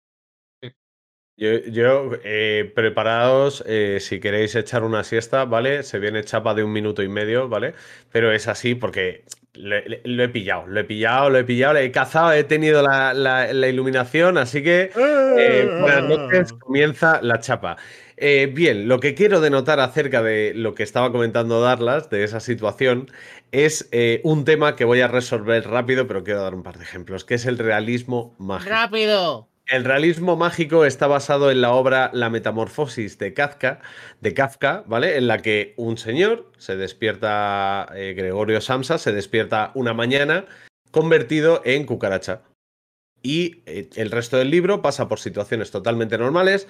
Yo, yo, eh, preparaos eh, si queréis echar una siesta, ¿vale? Se viene chapa de un minuto y medio, ¿vale? Pero es así porque le- le- lo he pillado, lo he pillado, lo he pillado, le he cazado, he tenido la, la- la iluminación, así que eh, buenas noches, comienza la chapa. Eh, bien, lo que quiero denotar acerca de lo que estaba comentando Darlas, de esa situación, es eh, un tema que voy a resolver rápido, pero quiero dar un par de ejemplos, que es el realismo mágico. ¡Rápido! El realismo mágico está basado en la obra La Metamorfosis de Kafka, de Kafka, ¿vale? En la que un señor se despierta, eh, Gregorio Samsa, se despierta una mañana convertido en cucaracha. Y eh, el resto del libro pasa por situaciones totalmente normales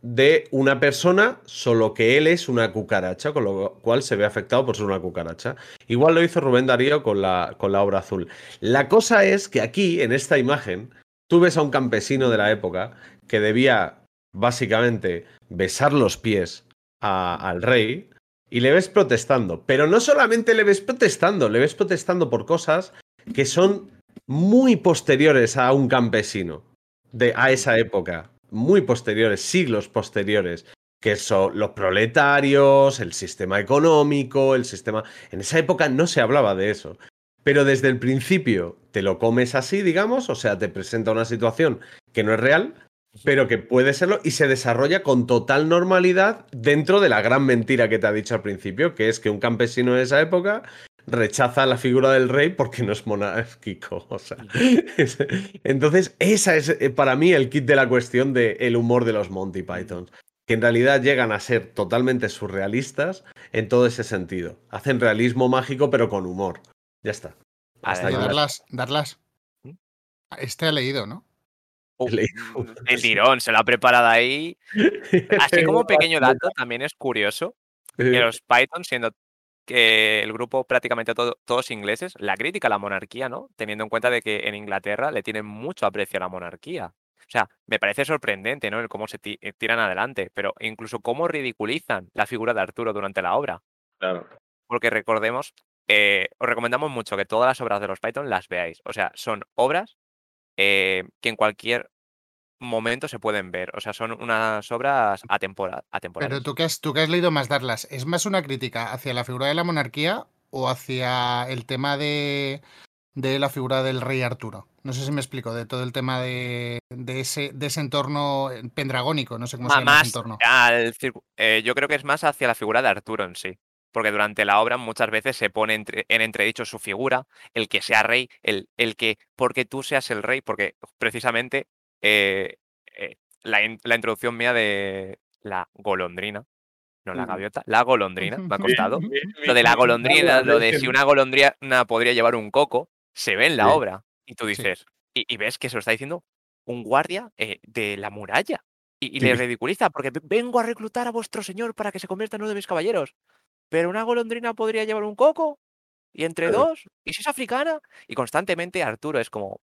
de una persona, solo que él es una cucaracha, con lo cual se ve afectado por ser una cucaracha. Igual lo hizo Rubén Darío con la, con la obra azul. La cosa es que aquí, en esta imagen, tú ves a un campesino de la época que debía básicamente besar los pies al rey y le ves protestando. Pero no solamente le ves protestando, le ves protestando por cosas que son muy posteriores a un campesino de a esa época, muy posteriores, siglos posteriores, que son los proletarios, el sistema económico, el sistema... En esa época no se hablaba de eso. Pero desde el principio te lo comes así, digamos, o sea, te presenta una situación que no es real, pero que puede serlo y se desarrolla con total normalidad dentro de la gran mentira que te ha dicho al principio, que es que un campesino de esa época rechaza la figura del rey porque no es monárquico. [laughs] O sea, es- entonces, esa es eh, para mí el kit de la cuestión del humor de los Monty Python. Que en realidad llegan a ser totalmente surrealistas en todo ese sentido. Hacen realismo mágico, pero con humor. Ya está. Hasta. Darlas, Darlas. Este ha leído, ¿no? El tirón, se lo ha preparado ahí. Así [laughs] como pequeño dato, también es curioso que los Python, siendo que el grupo prácticamente todo- todos ingleses, la crítica a la monarquía, ¿no? Teniendo en cuenta de que en Inglaterra le tienen mucho aprecio a la monarquía. O sea, me parece sorprendente, ¿no? El cómo se eh, tiran adelante, pero incluso cómo ridiculizan la figura de Arturo durante la obra. Claro. Porque recordemos, eh, os recomendamos mucho que todas las obras de los Python las veáis. O sea, son obras eh, que en cualquier momento se pueden ver. O sea, son unas obras atempora- atemporales. Pero tú que, has, tú que has leído más Darlas, ¿es más una crítica hacia la figura de la monarquía o hacia el tema de, de la figura del rey Arturo? No sé si me explico, de todo el tema de, de ese, de ese entorno pendragónico, no sé cómo se llama ese entorno. al eh, yo creo que es más hacia la figura de Arturo en sí. Porque durante la obra muchas veces se pone entre- en entredicho su figura, el que sea rey, el, el que, porque tú seas el rey, porque precisamente eh, eh, la, in- la introducción mía de la golondrina, no la gaviota, la golondrina, me ha [laughs] Bien, costado. bien, Lo de [laughs] la golondrina, lo de si una golondrina podría llevar un coco, se ve en la obra. Y tú dices, y, y ves que se lo está diciendo un guardia eh, de la muralla. Y, y le ridiculiza, porque "Ve- vengo a reclutar a vuestro señor para que se convierta en uno de mis caballeros. Pero una golondrina podría llevar un coco. Y entre dos, ¿y si es africana? Y constantemente Arturo es como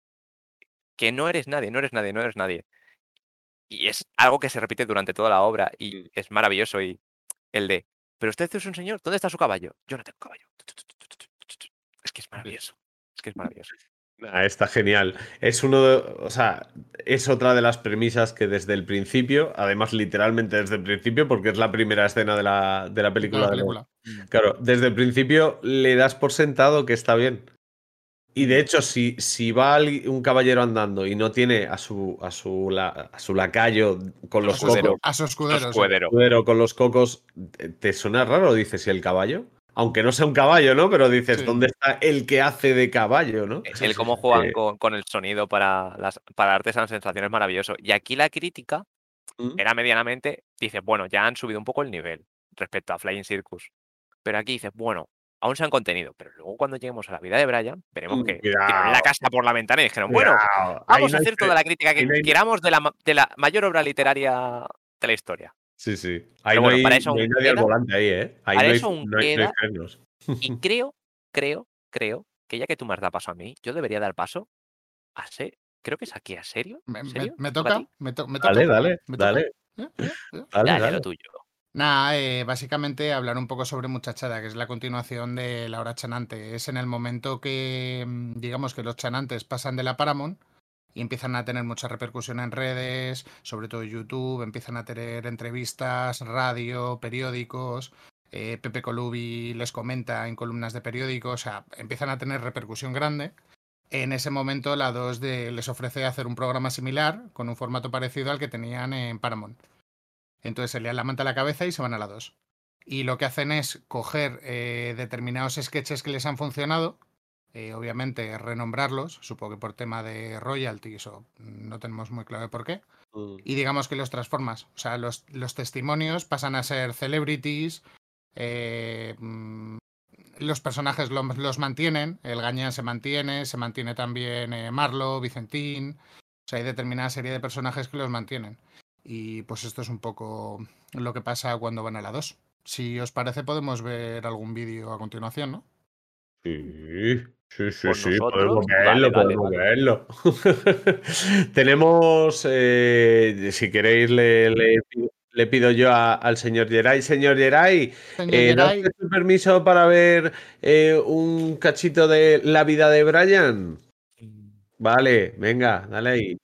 que no eres nadie, no eres nadie, no eres nadie. Y es algo que se repite durante toda la obra y es maravilloso. Y el de, pero usted es un señor, ¿dónde está su caballo? Yo no tengo caballo. Es que es maravilloso. Es que es [laughs] maravilloso. Ah, está genial. Es uno de- o sea, es otra de las premisas que desde el principio, además literalmente desde el principio, porque es la primera escena de la, de la película. de los- película. Claro, desde el principio le das por sentado que está bien. Y de hecho, si, si va un caballero andando y no tiene a su, a su, la- a su lacayo con los cocos, escudero. A su escudero, sí. escudero. escudero con los cocos, ¿te- ¿te suena raro? Dices, ¿y el caballo? Aunque no sea un caballo, ¿no? Pero dices, Sí. ¿dónde está el que hace de caballo, no? El cómo juegan Eh, con, con el sonido para, las, para darte esa sensación es maravilloso. Y aquí la crítica ¿Mm? era medianamente, dices, bueno, ya han subido un poco el nivel respecto a Flying Circus. Pero aquí dices, bueno, aún se han contenido, pero luego cuando lleguemos a la vida de Brian, veremos Mm, que tiraron la casa por la ventana y dijeron, bueno, Cuidado, vamos no a hacer toda la crítica que no hay- queramos de la, de la mayor obra literaria de la historia. Sí, sí. Ahí Pero no bueno, hay, para eso no hay nadie al queda- volante ahí, ¿eh? Ahí para no hay, eso aún queda-. Y [laughs] creo, creo, creo que ya que tú me has dado paso a mí, yo debería dar paso a ser, creo que es aquí a serio. ¿Me, me- me ¿Toca? ¿Me, to- me toca? Dale, dale, ¿Me toca? dale. ¿Eh? ¿Eh? ¿Eh? Dale, Dale, dale. lo tuyo. Nada, eh, básicamente hablar un poco sobre Muchachada, que es la continuación de La Hora Chanante. Es en el momento que, mm, digamos, que los chanantes pasan de la Paramount y empiezan a tener mucha repercusión en redes, sobre todo YouTube, empiezan a tener entrevistas, radio, periódicos. eh, Pepe Colubi les comenta en columnas de periódicos, o sea, empiezan a tener repercusión grande. En ese momento, la 2 de, les ofrece hacer un programa similar, con un formato parecido al que tenían en Paramount. Entonces se le la manta a la cabeza y se van a la 2. Y lo que hacen es coger eh, determinados sketches que les han funcionado, eh, obviamente renombrarlos, supongo que por tema de royalties o no tenemos muy claro por qué, y digamos que los transformas. O sea, los, los testimonios pasan a ser celebrities, eh, mm, los personajes lo- los mantienen, el Gañán se mantiene, se mantiene también eh, Marlo, Vicentín, o sea, hay determinada serie de personajes que los mantienen. Y pues esto es un poco lo que pasa cuando van a la 2. Si os parece, podemos ver algún vídeo a continuación, ¿no? Sí, sí, sí, Con sí, nosotros, podemos verlo, podemos [laughs] verlo. Tenemos, eh, si queréis, le, le pido- le pido yo a- al señor Geray. Señor Geray, Señor eh, ¿da Geray. usted su permiso para ver eh, un cachito de la vida de Brian? Vale, venga, dale ahí.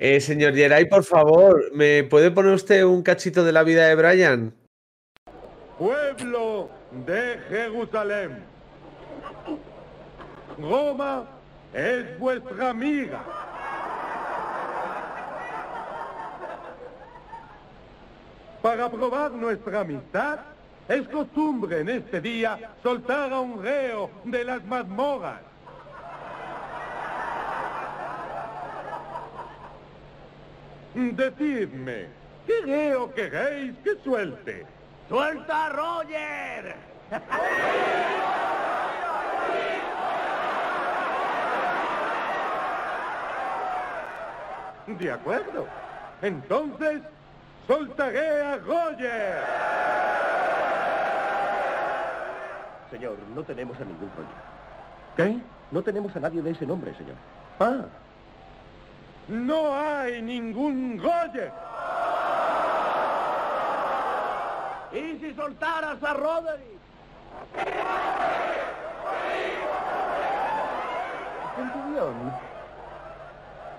Eh, señor Geray, por favor, ¿me puede poner usted un cachito de la vida de Brian? Pueblo de Jerusalén, Roma es vuestra amiga. Para probar nuestra amistad, Es costumbre en este día soltar a un reo de las mazmorras. Decidme, ¿qué reo queréis que suelte? ¡Suelta a Roger! De acuerdo. Entonces, soltaré a Roger. Señor, no tenemos a ningún Roger. ¿Qué? No tenemos a nadie de ese nombre, señor. Ah. No hay ningún Roger. ¿Y si soltaras a Roderick? Centurión,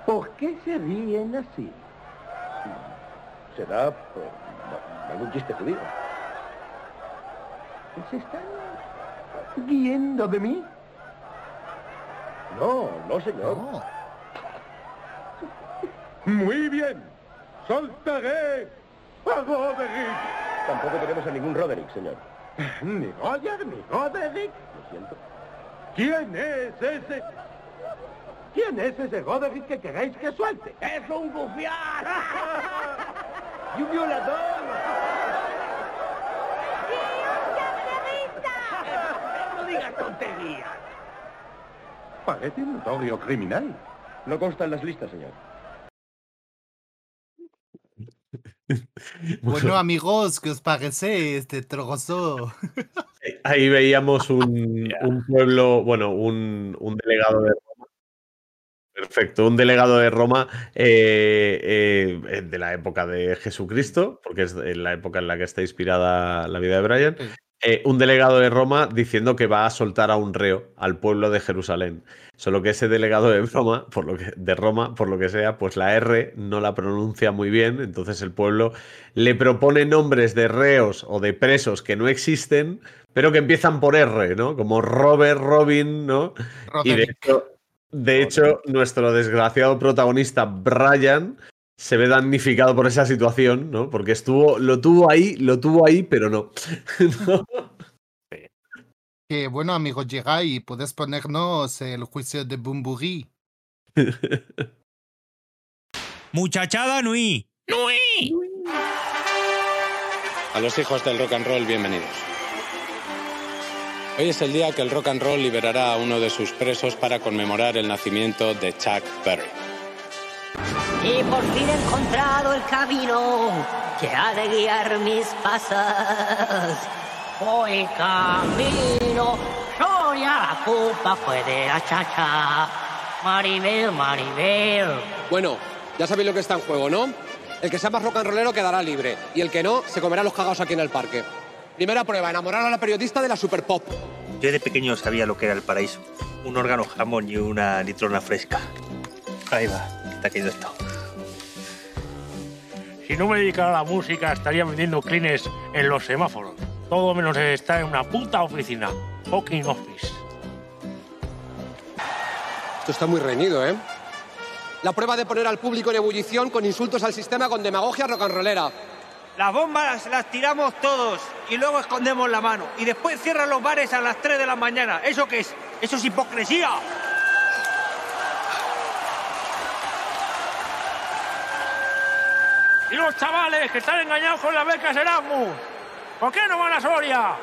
¿por qué se ríen así? Será por algún chiste judío. ¿Se están riendo de mí? No, no, señor. Muy bien. Soltaré a Roderick. Tampoco tenemos a ningún Roderick, señor. Ni Roger ni Roderick. Lo siento. ¿Quién es ese? ¿Quién es ese Roderick que queréis que suelte? ¡Es un bufián! [laughs] ¡Y un violador! [laughs] ¡No digas tonterías! Parece un notorio criminal. No consta en las listas, señor. [laughs] Bueno, amigos, ¿qué os parece este trozo? Ahí veíamos [laughs] un, un pueblo, bueno, un, un delegado de Roma. Perfecto, un delegado de Roma eh, eh, de la época de Jesucristo, porque es la época en la que está inspirada la vida de Brian. Eh, un delegado de Roma diciendo que va a soltar a un reo al pueblo de Jerusalén. Solo que ese delegado de Roma, por lo que, de Roma, por lo que sea, pues la R no la pronuncia muy bien. Entonces el pueblo le propone nombres de reos o de presos que no existen, pero que empiezan por R, ¿no? Como Robert, Robin, ¿no? Y de Roderick. hecho, de hecho, nuestro desgraciado protagonista, Brian, se ve damnificado por esa situación, ¿no? Porque estuvo, lo tuvo ahí, lo tuvo ahí, pero no. [laughs] ¿No? Que bueno, amigos, llega y puedes ponernos el juicio de Bumburi. [laughs] Muchachada Nui. ¡Nui! A los hijos del rock and roll, bienvenidos. Hoy es el día que el rock and roll liberará a uno de sus presos para conmemorar el nacimiento de Chuck Berry. Y por fin he encontrado el camino que ha de guiar mis pasos. Hoy camino, soy a la culpa fue de la chacha. Maribel, Maribel. Bueno, ya sabéis lo que está en juego, ¿no? El que sea más rock and rollero quedará libre y el que no se comerá los cagados aquí en el parque. Primera prueba, enamorar a la periodista de la super pop. Yo de pequeño sabía lo que era el paraíso. Un órgano jamón y una litrona fresca. Ahí va, está cayendo esto. Si no me dedicara a la música, estaría vendiendo clines en los semáforos. Todo menos estar en una puta oficina. Fucking office. Esto está muy reñido, ¿eh? La prueba de poner al público en ebullición con insultos al sistema con demagogia rock and rollera. Las bombas las tiramos todos y luego escondemos la mano. Y después cierran los bares a las 3 de la mañana. ¿Eso qué es? ¡Eso es hipocresía! Y los chavales que están engañados con las becas Erasmus. ¿Por qué no van a Soria?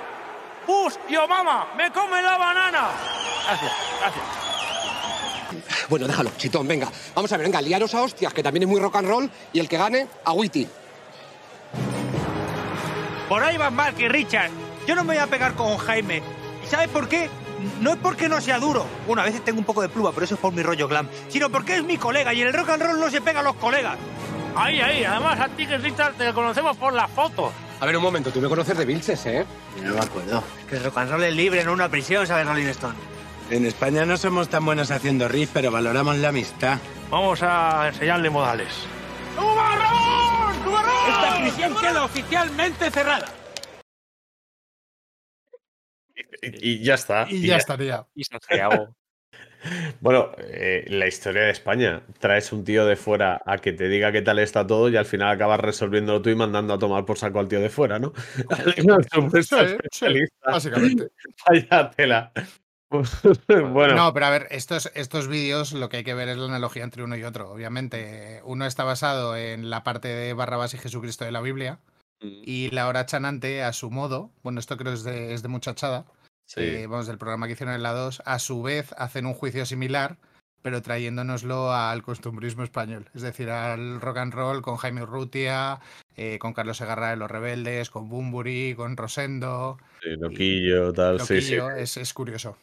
Bush y Obama, me comen la banana. Gracias, gracias. Bueno, déjalo, chitón, venga. Vamos a ver, venga, liaros a hostias, que también es muy rock and roll, y el que gane, a Witty. Por ahí vas mal que Richard. Yo no me voy a pegar con Jaime. ¿Y sabes por qué? No es porque no sea duro. Bueno, a veces tengo un poco de pluma, pero eso es por mi rollo glam. Sino porque es mi colega y en el rock and roll no se pega a los colegas. Ahí, ahí. Además, a ti que Richard te conocemos por las fotos. A ver, un momento, tú me conoces de Vilches, ¿eh? No me acuerdo. Que el rock and roll es libre, no una prisión, ¿sabes, Rolling Stone? En España no somos tan buenos haciendo riff, pero valoramos la amistad. Vamos a enseñarle modales. Esta prisión queda oficialmente cerrada. Y ya está. Y ya estaría. Y Santiago. Bueno, eh, la historia de España. Traes un tío de fuera a que te diga qué tal está todo y al final acabas resolviéndolo tú y mandando a tomar por saco al tío de fuera, ¿no? [laughs] Sí, sí, especialista. básicamente. Vaya tela. [laughs] bueno, No, pero a ver, estos, estos vídeos lo que hay que ver es la analogía entre uno y otro. Obviamente, uno está basado en la parte de Barrabás y Jesucristo de la Biblia. Y la hora chanante, a su modo, bueno, esto creo es de, es de muchachada, Sí. eh, vamos, del programa que hicieron en la 2, a su vez hacen un juicio similar, pero trayéndonoslo al costumbrismo español. Es decir, al rock and roll con Jaime Urrutia, eh, con Carlos Segarra de Los Rebeldes, con Bumburi, con Rosendo. sí, loquillo, tal, sí, sí. Es, es curioso.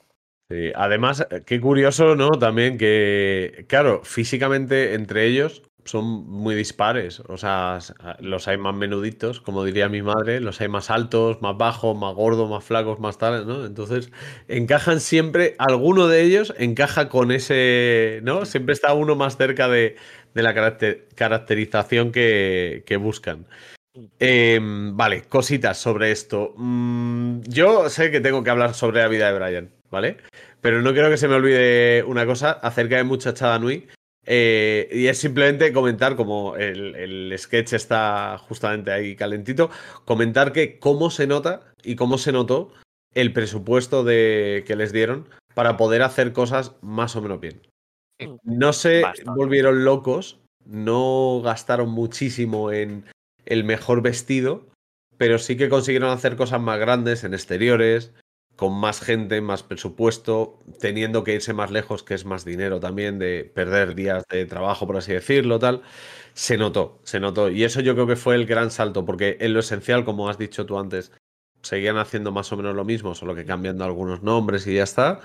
Sí, Además, eh, qué curioso, ¿no? También que, claro, físicamente entre ellos son muy dispares. O sea, los hay más menuditos, como diría mi madre, los hay más altos, más bajos, más gordos, más flacos, más tal, ¿no? Entonces, encajan siempre, alguno de ellos encaja con ese, ¿no? Siempre está uno más cerca de, de la caracter- caracterización que, que buscan. Em, vale, cositas sobre esto. Mm, yo sé que tengo que hablar sobre la vida de Brian, ¿vale? Pero no quiero que se me olvide una cosa acerca de Muchachada Nui. Eh, y es simplemente comentar, como el, el sketch está justamente ahí calentito, comentar que cómo se nota y cómo se notó el presupuesto de, que les dieron para poder hacer cosas más o menos bien. No se Bastante. volvieron locos, no gastaron muchísimo en el mejor vestido, pero sí que consiguieron hacer cosas más grandes en exteriores, con más gente, más presupuesto, teniendo que irse más lejos, que es más dinero también, de perder días de trabajo, por así decirlo, tal. Se notó, se notó. Y eso yo creo que fue el gran salto, porque en lo esencial, como has dicho tú antes, seguían haciendo más o menos lo mismo, solo que cambiando algunos nombres y ya está.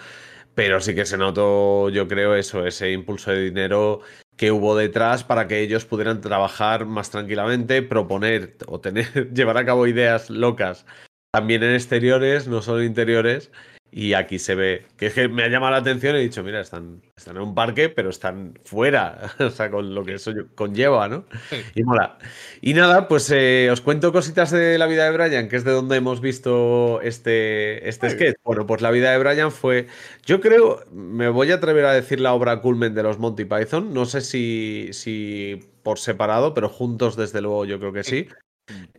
Pero sí que se notó, yo creo, eso, ese impulso de dinero que hubo detrás para que ellos pudieran trabajar más tranquilamente, proponer o tener, [laughs] llevar a cabo ideas locas también en exteriores, no solo interiores. Y aquí se ve que es que me ha llamado la atención y he dicho, mira, están, están en un parque, pero están fuera, [laughs] o sea, con lo que eso conlleva, ¿no? Y mola. Y nada, pues eh, os cuento cositas de la vida de Brian, que es de donde hemos visto este, este sketch. Bueno, pues la vida de Brian fue, yo creo, me voy a atrever a decir la obra culmen de los Monty Python. No sé si, si por separado, pero juntos desde luego yo creo que sí.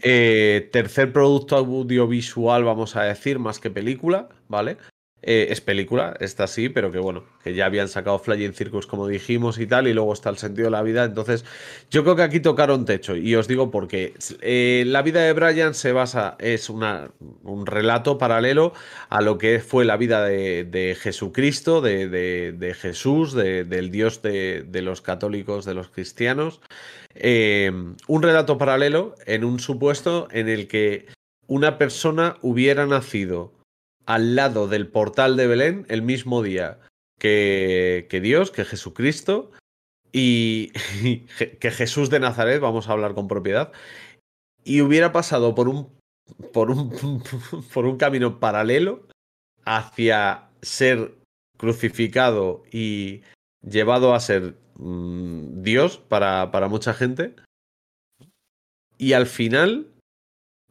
Eh, tercer producto audiovisual, vamos a decir, más que película, ¿vale? Eh, es película, esta sí, pero que bueno, que ya habían sacado Flying Circus como dijimos y tal, y luego está el sentido de la vida. Entonces, yo creo que aquí tocaron techo, y os digo por qué. Eh, la vida de Brian se basa, es un relato paralelo a lo que fue la vida de, Jesucristo, de, de- Jesús, de- del Dios de, de los católicos, de los cristianos. Eh, un relato paralelo en un supuesto en el que una persona hubiera nacido al lado del portal de Belén el mismo día que, que Dios, que Jesucristo y, [laughs] que Jesús de Nazaret, vamos a hablar con propiedad, y hubiera pasado por un, por un, [laughs] por un camino paralelo hacia ser crucificado y llevado a ser mm, Dios para, para mucha gente. Y al final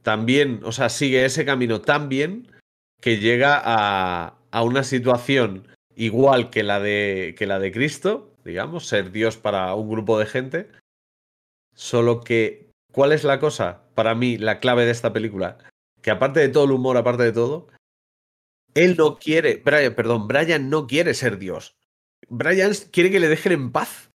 también, o sea, sigue ese camino tan bien que llega a, a una situación igual que la de que la de Cristo, digamos, ser Dios para un grupo de gente. Solo que, ¿cuál es la cosa? Para mí, la clave de esta película, que aparte de todo el humor, aparte de todo, él no quiere, Brian, perdón, Brian no quiere ser Dios. Brian quiere que le dejen en paz.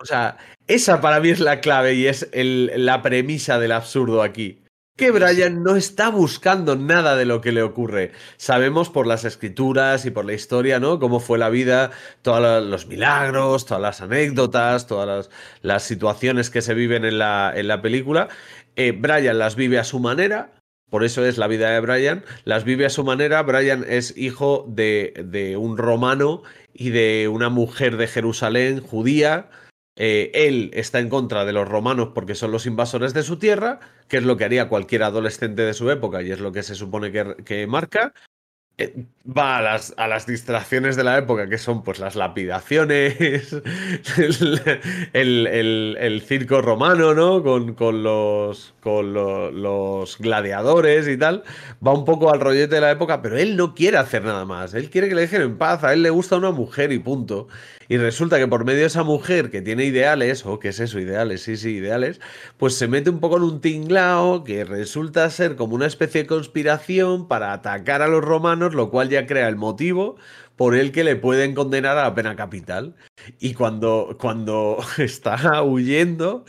O sea, esa para mí es la clave y es el- la premisa del absurdo aquí. Que Brian no está buscando nada de lo que le ocurre. Sabemos por las escrituras y por la historia, ¿no? Cómo fue la vida, todos los milagros, todas las anécdotas, todas las, las situaciones que se viven en la, en la película. Eh, Brian las vive a su manera, por eso es la vida de Brian. Las vive a su manera. Brian es hijo de, de un romano y de una mujer de Jerusalén judía. Eh, él está en contra de los romanos porque son los invasores de su tierra, que es lo que haría cualquier adolescente de su época y es lo que se supone que, marca. eh, va a las, distracciones de la época, que son pues las lapidaciones, [laughs] el, circo romano, ¿no? Con, los, los gladiadores y tal. Va un poco al rollete de la época, pero él no quiere hacer nada más. Él quiere que le dejen en paz. A él le gusta una mujer y punto. Y resulta que por medio de esa mujer que tiene ideales, o qué es eso, ideales, sí, sí, ideales, pues se mete un poco en un tinglao que resulta ser como una especie de conspiración para atacar a los romanos, lo cual ya crea el motivo por el que le pueden condenar a la pena capital. Y cuando, cuando [laughs] está huyendo,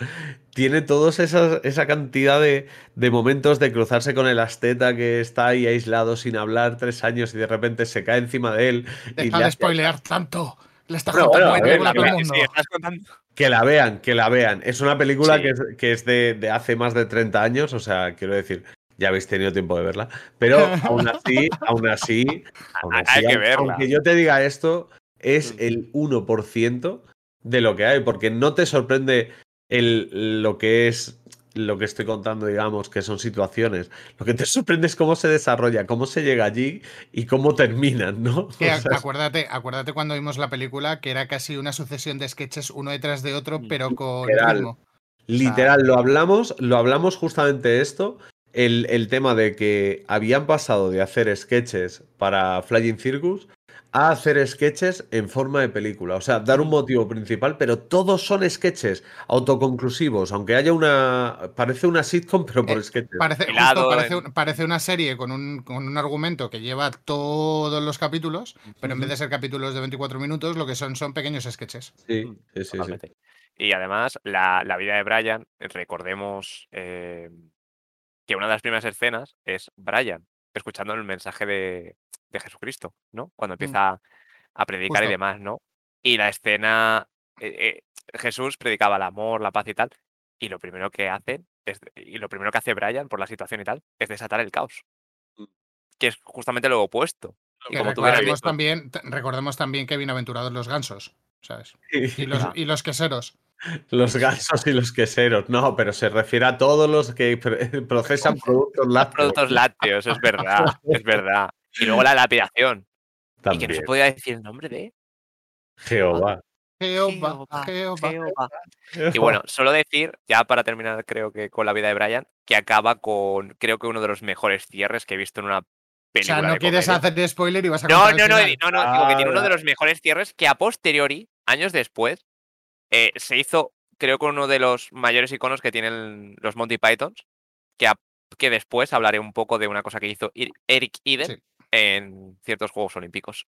tiene todos esas, esa cantidad de, de momentos de cruzarse con el asteta que está ahí aislado sin hablar tres años y de repente se cae encima de él. y Deja de hace- spoilear tanto. Está bueno, ver, todo el la- mundo. Sí, estás contando. Que la vean, que la vean. Es una película Sí. que es, que es de, de hace más de 30 años, o sea, quiero decir, ya habéis tenido tiempo de verla. Pero aún así, [laughs] aún así, aún Hay así, que verla. aunque yo te diga esto, es el 1% de lo que hay, porque no te sorprende el, lo que es lo que estoy contando, digamos, que son situaciones. Lo que te [laughs] sorprende es cómo se desarrolla, cómo se llega allí y cómo terminan, ¿no? [laughs] Que O ac- sea, es- acuérdate, acuérdate cuando vimos la película que era casi una sucesión de sketches uno detrás de otro, pero con Literal. ritmo. Literal, lo hablamos, lo hablamos justamente esto, el, el tema de que habían pasado de hacer sketches para Flying Circus a hacer sketches en forma de película. O sea, dar un motivo principal, pero todos son sketches autoconclusivos, aunque haya una... Parece una sitcom, pero por sketches. Parece, justo Hilado parece, en- un- parece una serie con un, con un argumento que lleva todos los capítulos, pero en vez de ser capítulos de 24 minutos, lo que son son pequeños sketches. Sí, sí, sí, sí. Y además, la, la vida de Brian, recordemos eh, que una de las primeras escenas es Brian escuchando el mensaje de, de Jesucristo, ¿no? Cuando empieza a predicar y demás, ¿no? Y la escena, eh, eh, Jesús predicaba el amor, la paz y tal, y lo primero que hace, es- y lo primero que hace Brian por la situación y tal, es desatar el caos. Que es justamente lo opuesto. Y Que como recordemos, también, recordemos también que bienaventurados los gansos, ¿sabes? Y [laughs] los, y los queseros. Los gansos y los queseros. No, pero se refiere a todos los que pr- [laughs] [laughs] procesan productos lácteos. productos lácteos, es verdad, es verdad. Y luego la lapidación. Y que no se podía decir el nombre de Jehová. Jehová, Jehová. Jehová. Y bueno, solo decir, ya para terminar, creo que con la vida de Brian, que acaba con, creo que uno de los mejores cierres que he visto en una O película. sea, no de quieres comedia. hacer spoiler y vas a No, no, no, no, no, digo que tiene uno de Ah. los mejores cierres que a posteriori, años después, eh, se hizo, creo que uno de los mayores iconos que tienen los Monty Pythons, que, a- que después hablaré un poco de una cosa que hizo Eric Iden en ciertos Juegos Olímpicos.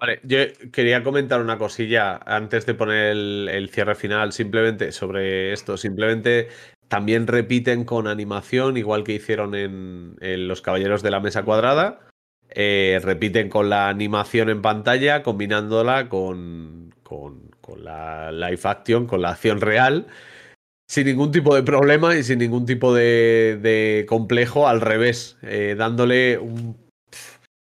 Vale, yo quería comentar una cosilla antes de poner el, cierre final, simplemente sobre esto. Simplemente también repiten con animación, igual que hicieron en, Los Caballeros de la Mesa Cuadrada. eh, repiten con la animación en pantalla, combinándola con, con, con la live action, con la acción real. Sin ningún tipo de problema y sin ningún tipo de, de complejo, al revés, eh, dándole un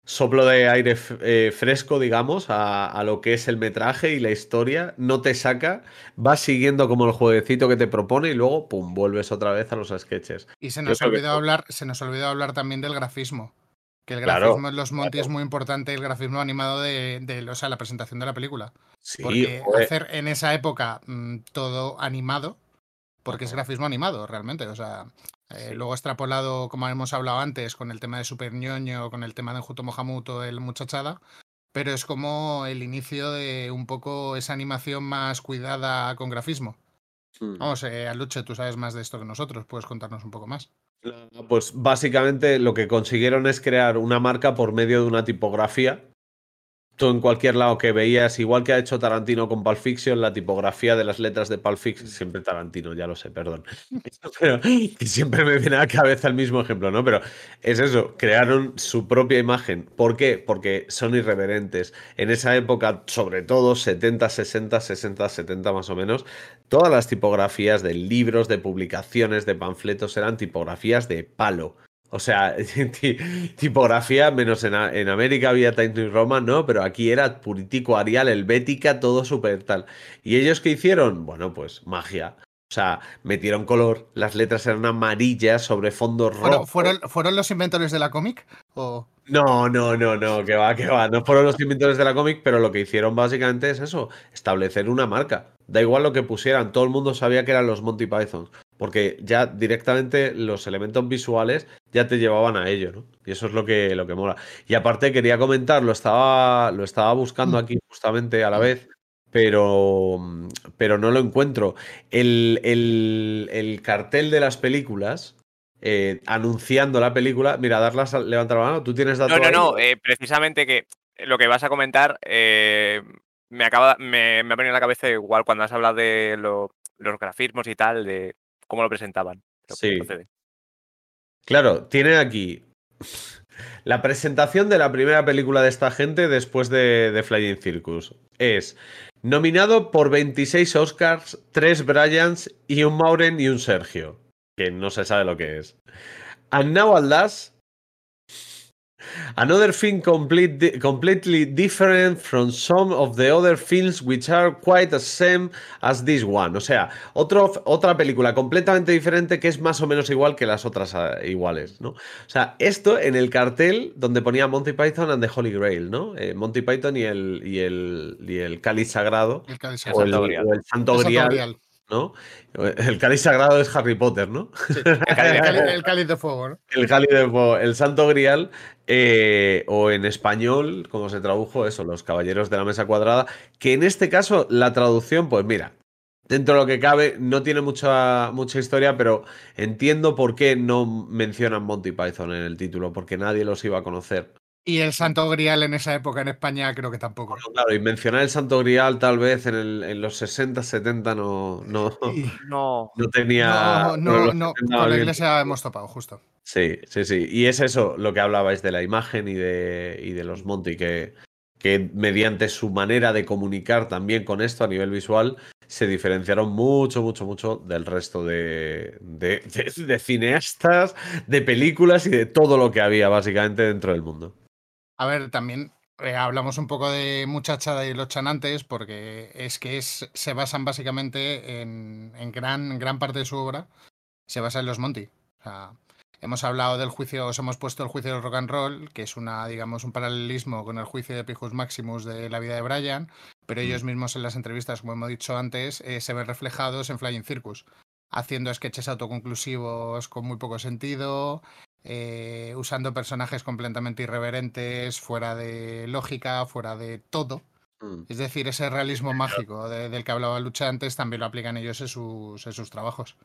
soplo de aire eh, fresco, digamos, a, a lo que es el metraje y la historia. No te saca, vas siguiendo como el jueguecito que te propone y luego, pum, vuelves otra vez a los sketches. Y se nos, que- olvidó hablar, se nos olvidó hablar también del grafismo. Que el Claro, grafismo en los Monty es muy importante, el grafismo animado de, de- o sea, la presentación de la película. Sí, porque joder. hacer en esa época mm, todo animado, porque es grafismo animado realmente. O sea, eh, luego extrapolado, como hemos hablado antes, con el tema de Super ñoño, con el tema de Enjuto Mohamuto, el muchachada. Pero es como el inicio de un poco esa animación más cuidada con grafismo. Hmm. Vamos, eh, Aluche, tú sabes más de esto que nosotros, puedes contarnos un poco más. Pues básicamente lo que consiguieron es crear una marca por medio de una tipografía. Tú en cualquier lado que veías, igual que ha hecho Tarantino con Pulp Fiction, la tipografía de las letras de Pulp Fiction, siempre Tarantino, ya lo sé, perdón. [laughs] Pero que siempre me viene a la cabeza el mismo ejemplo, ¿no? Pero es eso, crearon su propia imagen. ¿Por qué? Porque son irreverentes. En esa época, sobre todo 70, 60, 60, 70 más o menos, todas las tipografías de libros, de publicaciones, de panfletos eran tipografías de palo. O sea, [laughs] ti- tipografía, menos en, en América había Times New Roman, ¿no? Pero aquí era puritico, Arial, helvética, todo súper tal. ¿Y ellos qué hicieron? Bueno, pues magia. O sea, metieron color, las letras eran amarillas sobre fondo ¿Fueron, rojo. fueron, fueron los inventores de la cómic? ¿O... No, no, no, no, que va, que va. No fueron los inventores de la cómic, pero lo que hicieron básicamente es eso, establecer una marca. Da igual lo que pusieran, todo el mundo sabía que eran los Monty Python, porque ya directamente los elementos visuales ya te llevaban a ello, ¿no? Y eso es lo que, lo que mola. Y aparte quería comentar, lo estaba, lo estaba buscando aquí justamente a la vez, pero, pero no lo encuentro. El, el- el cartel de las películas, eh, anunciando la película, mira, darlas, a- levanta la mano, tú tienes datos No, no, ahí? no. eh, precisamente que lo que vas a comentar eh, me acaba, me, me ha venido a la cabeza igual cuando has hablado de lo- los grafismos y tal, de cómo lo presentaban. Sí. Claro, tiene aquí [laughs] la presentación de la primera película de esta gente después de, de Flying Circus. Es nominado por 26 Oscars, 3 Bryans y un Mauren y un Sergio, que no se sabe lo que es. And now at last, Another thing complete, completely different from some of the other films which are quite the same as this one. O sea, otro, otra película completamente diferente que es más o menos igual que las otras ah, iguales, ¿no? O sea, esto en el cartel donde ponía Monty Python and the Holy Grail, ¿no? Eh, Monty Python y el, y el, y el cáliz sagrado. El cáliz sagrado. o el Santo El Santo Grial. ¿No? El cáliz sagrado es Harry Potter, ¿no? El cáliz, el cáliz de fuego, ¿no? El cáliz de fuego, el Santo Grial, eh, o en español, como se tradujo eso, los Caballeros de la Mesa Cuadrada, que en este caso la traducción, pues mira, dentro de lo que cabe, no tiene mucha, mucha historia, pero entiendo por qué no mencionan Monty Python en el título, porque nadie los iba a conocer. Y el Santo Grial en esa época en España creo que tampoco. Claro, y mencionar el Santo Grial tal vez en, el- en los 60, 70 no, no, No. no tenía... No, no, no, 70 con la iglesia hemos topado, justo. Sí, sí, sí. Y es eso lo que hablabais de la imagen y de, y de los Monty, que, que mediante su manera de comunicar también con esto a nivel visual, se diferenciaron mucho, mucho, mucho del resto de, de, de- de cineastas, de películas y de todo lo que había básicamente dentro del mundo. A ver, también eh, hablamos un poco de Muchachada y los chanantes porque es que es, se basan básicamente en, en gran, gran parte de su obra, se basa en los Monty. O sea, hemos hablado del juicio, os hemos puesto el juicio del rock and roll, que es una, digamos, un paralelismo con el juicio de Pijus Maximus de la vida de Brian, pero ellos mismos en las entrevistas, como hemos dicho antes, eh, se ven reflejados en Flying Circus, haciendo sketches autoconclusivos con muy poco sentido, eh, usando personajes completamente irreverentes, fuera de lógica, fuera de todo. Mm. Es decir, ese realismo mágico de- del que hablaba Lucha antes también lo aplican ellos en sus, en sus trabajos.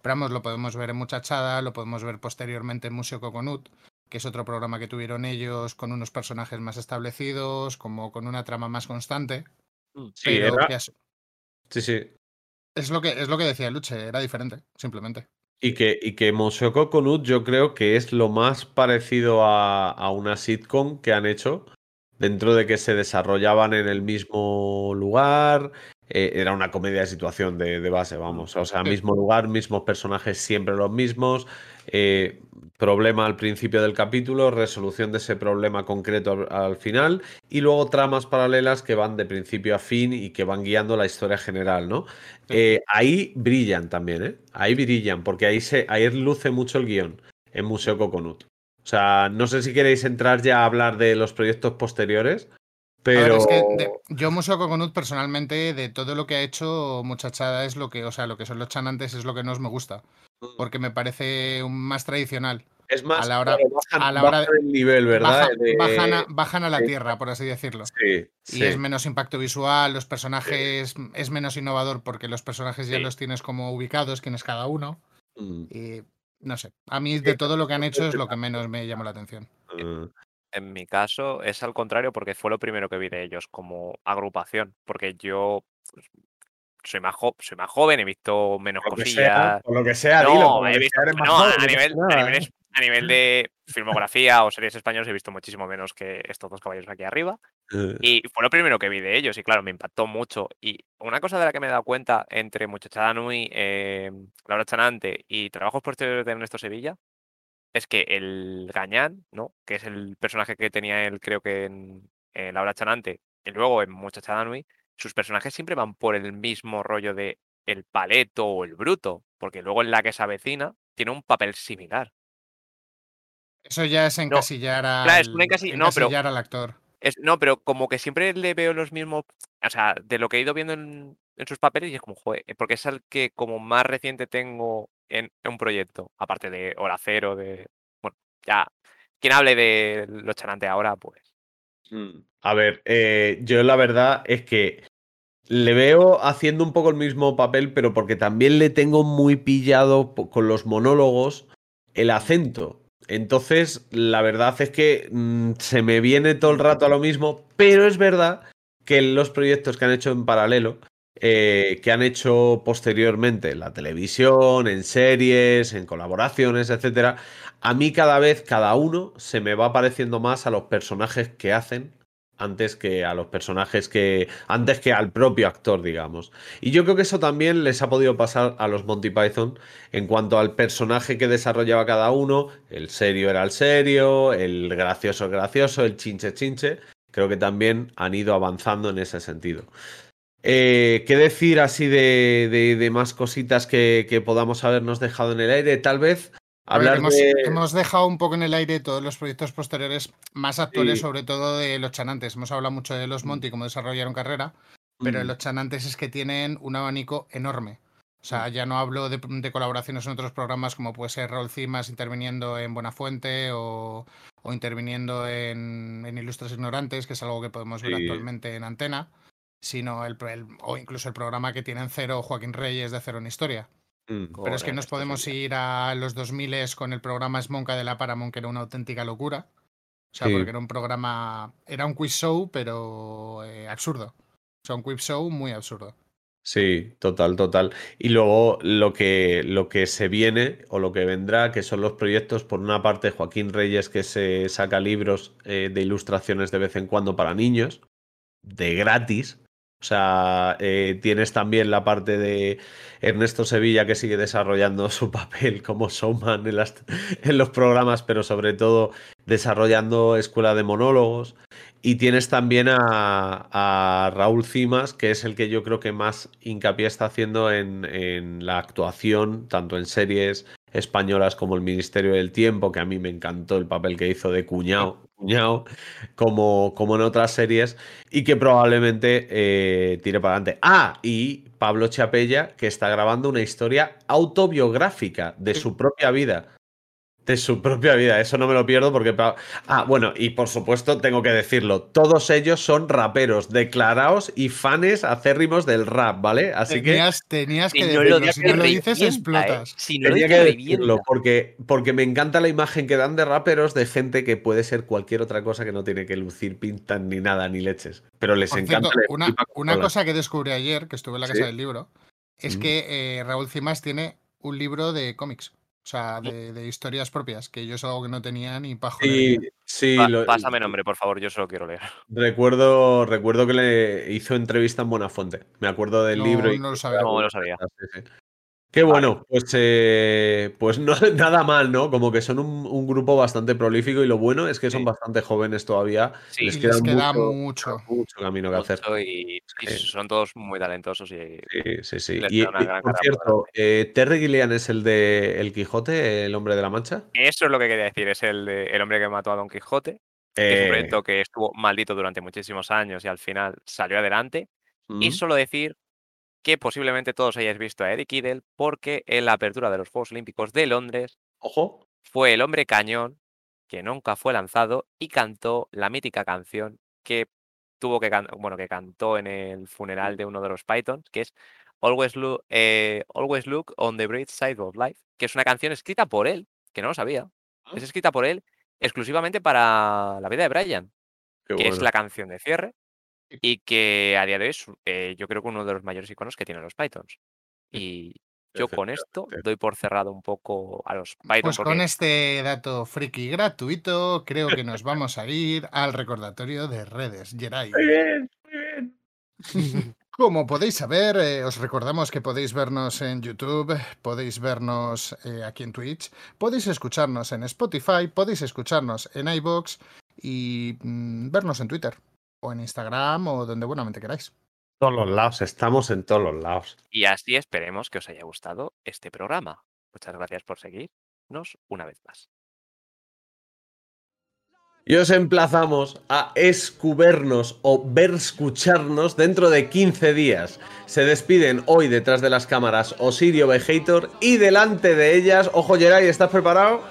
Pero vamos, lo podemos ver en Muchachada, lo podemos ver posteriormente en Museo Coconut, que es otro programa que tuvieron ellos con unos personajes más establecidos, como con una trama más constante. Sí, pero era- que es, Sí, sí. es lo que, es lo que decía Luche, era diferente, simplemente. Y que, y que Coconut yo creo que es lo más parecido a, a una sitcom que han hecho, dentro de que se desarrollaban en el mismo lugar. eh, era una comedia de situación de, de base, vamos. O sea, mismo lugar, mismos personajes, siempre los mismos. eh, problema al principio del capítulo, resolución de ese problema concreto al, al final. Y luego tramas paralelas que van de principio a fin y que van guiando la historia general, ¿no? Eh, ahí brillan también, ¿eh? Ahí brillan, porque ahí, se, ahí luce mucho el guion en Museo Coconut. O sea, no sé si queréis entrar ya a hablar de los proyectos posteriores, ver, pero... es que de- yo Museo Coconut personalmente de todo lo que ha hecho Muchachada es lo que, o sea, lo que son los chanantes es lo que no me gusta, porque me parece más tradicional. Es más, a la hora, claro, bajan- a la hora bajan el nivel, ¿verdad? baja- De- bajan, a, bajan a la Sí. tierra, por así decirlo. Sí, Y sí. es menos impacto visual, los personajes es menos innovador porque los personajes ya los tienes como ubicados, quién es cada uno. Mm. Y no sé, a mí de todo lo que han hecho es lo que [laughs] menos me llamó la atención. Mm. En mi caso es al contrario porque fue lo primero que vi de ellos como agrupación, porque yo soy más, jo- soy más joven, he visto menos lo sea, cosillas. por lo que sea, no, dilo, he visto, no, joven, a, no nivel, a, nada, nivel, ¿eh? a nivel de filmografía o series españolas he visto muchísimo menos que estos dos caballeros aquí arriba. Eh, Y fue lo primero que vi de ellos y claro, me impactó mucho. Y una cosa de la que me he dado cuenta entre Muchachada Nui, eh, Laura Chanante y trabajos posteriores de Ernesto Sevilla es que el Gañán, ¿no? Que es el personaje que tenía él, creo que en, en Laura Chanante y luego en Muchachada Nui, sus personajes siempre van por el mismo rollo de el paleto o el bruto, porque luego en la que se avecina tiene un papel similar. Eso ya es encasillar, al, Claro, es una encasi- no, pero- encasillar al actor. Es, no, pero como que siempre le veo los mismos. O sea, de lo que he ido viendo en, en sus papeles, y es como, joder, porque es el que como más reciente tengo en, en un proyecto, aparte de Hora Cero, de. Bueno, ya. Quien hable de los chanantes ahora, pues. Mm. A ver, eh, yo la verdad es que le veo haciendo un poco el mismo papel, pero porque también le tengo muy pillado con los monólogos el acento. Entonces, la verdad es que mm, se me viene todo el rato a lo mismo, pero es verdad que los proyectos que han hecho en paralelo, eh, que han hecho posteriormente en la televisión, en series, en colaboraciones, etcétera, a mí cada vez, cada uno, se me va pareciendo más a los personajes que hacen antes que a los personajes que. antes que al propio actor, digamos. Y yo creo que eso también les ha podido pasar a los Monty Python en cuanto al personaje que desarrollaba cada uno. El serio era el serio, el gracioso el gracioso, el chinche chinche. Creo que también han ido avanzando en ese sentido. Eh, ¿Qué decir así de, de- más cositas que, que podamos habernos dejado en el aire? Tal vez hablar hemos, de. hemos dejado un poco en el aire todos los proyectos posteriores más actuales, Sí. sobre todo de los chanantes. Hemos hablado mucho de los Monty, cómo desarrollaron carrera, pero Mm. los chanantes es que tienen un abanico enorme. O sea, ya no hablo de, de colaboraciones en otros programas como puede ser Raúl Cimas interviniendo en Buenafuente o, o interviniendo en, en Ilustres Ignorantes, que es algo que podemos ver Sí. actualmente en Antena, sino el, el- o incluso el programa que tienen Cero Joaquín Reyes de Cero en Historia. Mm. Pero es que nos podemos ir a los 2000 con el programa Smonka de la Paramount, que era una auténtica locura. O sea, Sí. porque era un programa, era un quiz show, pero eh, absurdo. O sea, un quiz show muy absurdo. Sí, total, total. Y luego lo que, lo que se viene o lo que vendrá, que son los proyectos, por una parte, Joaquín Reyes, que se saca libros eh, de ilustraciones de vez en cuando para niños, de gratis. O sea, eh, tienes también la parte de Ernesto Sevilla, que sigue desarrollando [laughs] su papel como showman en, los programas, pero sobre todo desarrollando escuela de monólogos. Y tienes también a, a Raúl Cimas, que es el que yo creo que más hincapié está haciendo en, en la actuación, tanto en series españolas como El Ministerio del Tiempo, que a mí me encantó el papel que hizo de cuñado, como, como en otras series, y que probablemente eh, tire para adelante. Ah, y Pablo Chapella, que está grabando una historia autobiográfica de su propia vida. De su propia vida, eso no me lo pierdo porque... Ah, bueno, y por supuesto tengo que decirlo, todos ellos son raperos declarados y fanes acérrimos del rap, ¿vale? Así que... Tenías, tenías que Si no lo decirlo, si dices, no lo dices ¿eh? explotas. Si no lo Tenía que decirlo porque, porque me encanta la imagen que dan de raperos de gente que puede ser cualquier otra cosa que no tiene que lucir pintas ni nada, ni leches. Pero les Por encanta. cierto, una, cosa que descubrí ayer, que estuve en la Sí. casa del libro, es Mm. que eh, Raúl Cimas tiene un libro de cómics. O sea, de, de historias propias, que yo es algo que no tenía ni pajo. Sí, sí, Pa- lo- Pásame nombre, por favor, yo solo quiero leer. [laughs] recuerdo, recuerdo que le hizo entrevista en Buenafuente. Me acuerdo del No, libro. y no lo sabía. No lo sabía. Sí, sí. Qué bueno, pues, eh, pues no, [laughs] nada mal, ¿no? Como que son un, un grupo bastante prolífico y lo bueno es que son Sí. bastante jóvenes todavía. Sí. les queda, les queda mucho, mucho. mucho camino que hacer. Y, y Sí. son todos muy talentosos y Sí, sí, sí. Y, y, gran por cierto, eh, Terry Gilliam es el de El Quijote, el hombre de la Mancha. Eso es lo que quería decir, es el, de- el hombre que mató a Don Quijote, que es un Eh, proyecto que estuvo maldito durante muchísimos años y al final salió adelante. Y solo decir que posiblemente todos hayáis visto a Eric Idle porque en la apertura de los Juegos Olímpicos de Londres Ojo. fue el hombre cañón que nunca fue lanzado y cantó la mítica canción que tuvo que bueno que cantó en el funeral de uno de los Pythons, que es Always Look, Always Look on the Bright Side of Life, que es una canción escrita por él, que no lo sabía. Es escrita por él exclusivamente para la vida de Brian, Qué que es la canción de cierre y que a día de hoy es eh, yo creo que uno de los mayores iconos que tienen los Pythons. Y yo con esto doy por cerrado un poco a los Pythons. Pues porque con este dato friki gratuito, creo que nos [laughs] vamos a ir al recordatorio de redes, Jerai. Muy bien, muy bien. [laughs] Como podéis saber, eh, os recordamos que podéis vernos en YouTube, podéis vernos eh, aquí en Twitch, podéis escucharnos en Spotify, podéis escucharnos en iBox y mm, vernos en Twitter o en Instagram o donde buenamente queráis. Todos los lados, estamos en todos los lados. Y así esperemos que os haya gustado este programa. Muchas gracias por seguirnos una vez más. Y os emplazamos a escubernos o ver escucharnos dentro de 15 días. Se despiden hoy detrás de las cámaras Osirio Vegator y delante de ellas, ojo Geray, ¿estás preparado?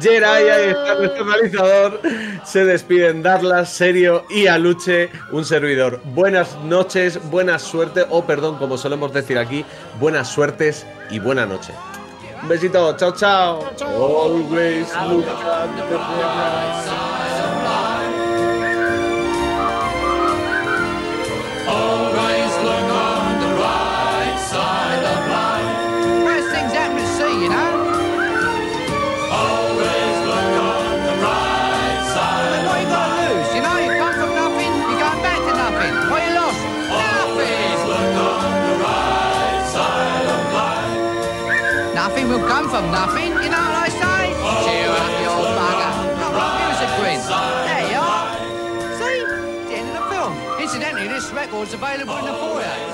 Geray, ahí está nuestro realizador. Se despiden Darlas, Serio y Aluche, un servidor. Buenas noches, buena suerte, o perdón, como solemos decir aquí, buenas suertes y buena noche. Un besito, chao, chao. Always look at the come from nothing, you know what I say? Cheer up, you old bugger. Not my music grin. There you are. See? The end of the film. Incidentally, this record's available in the foyer.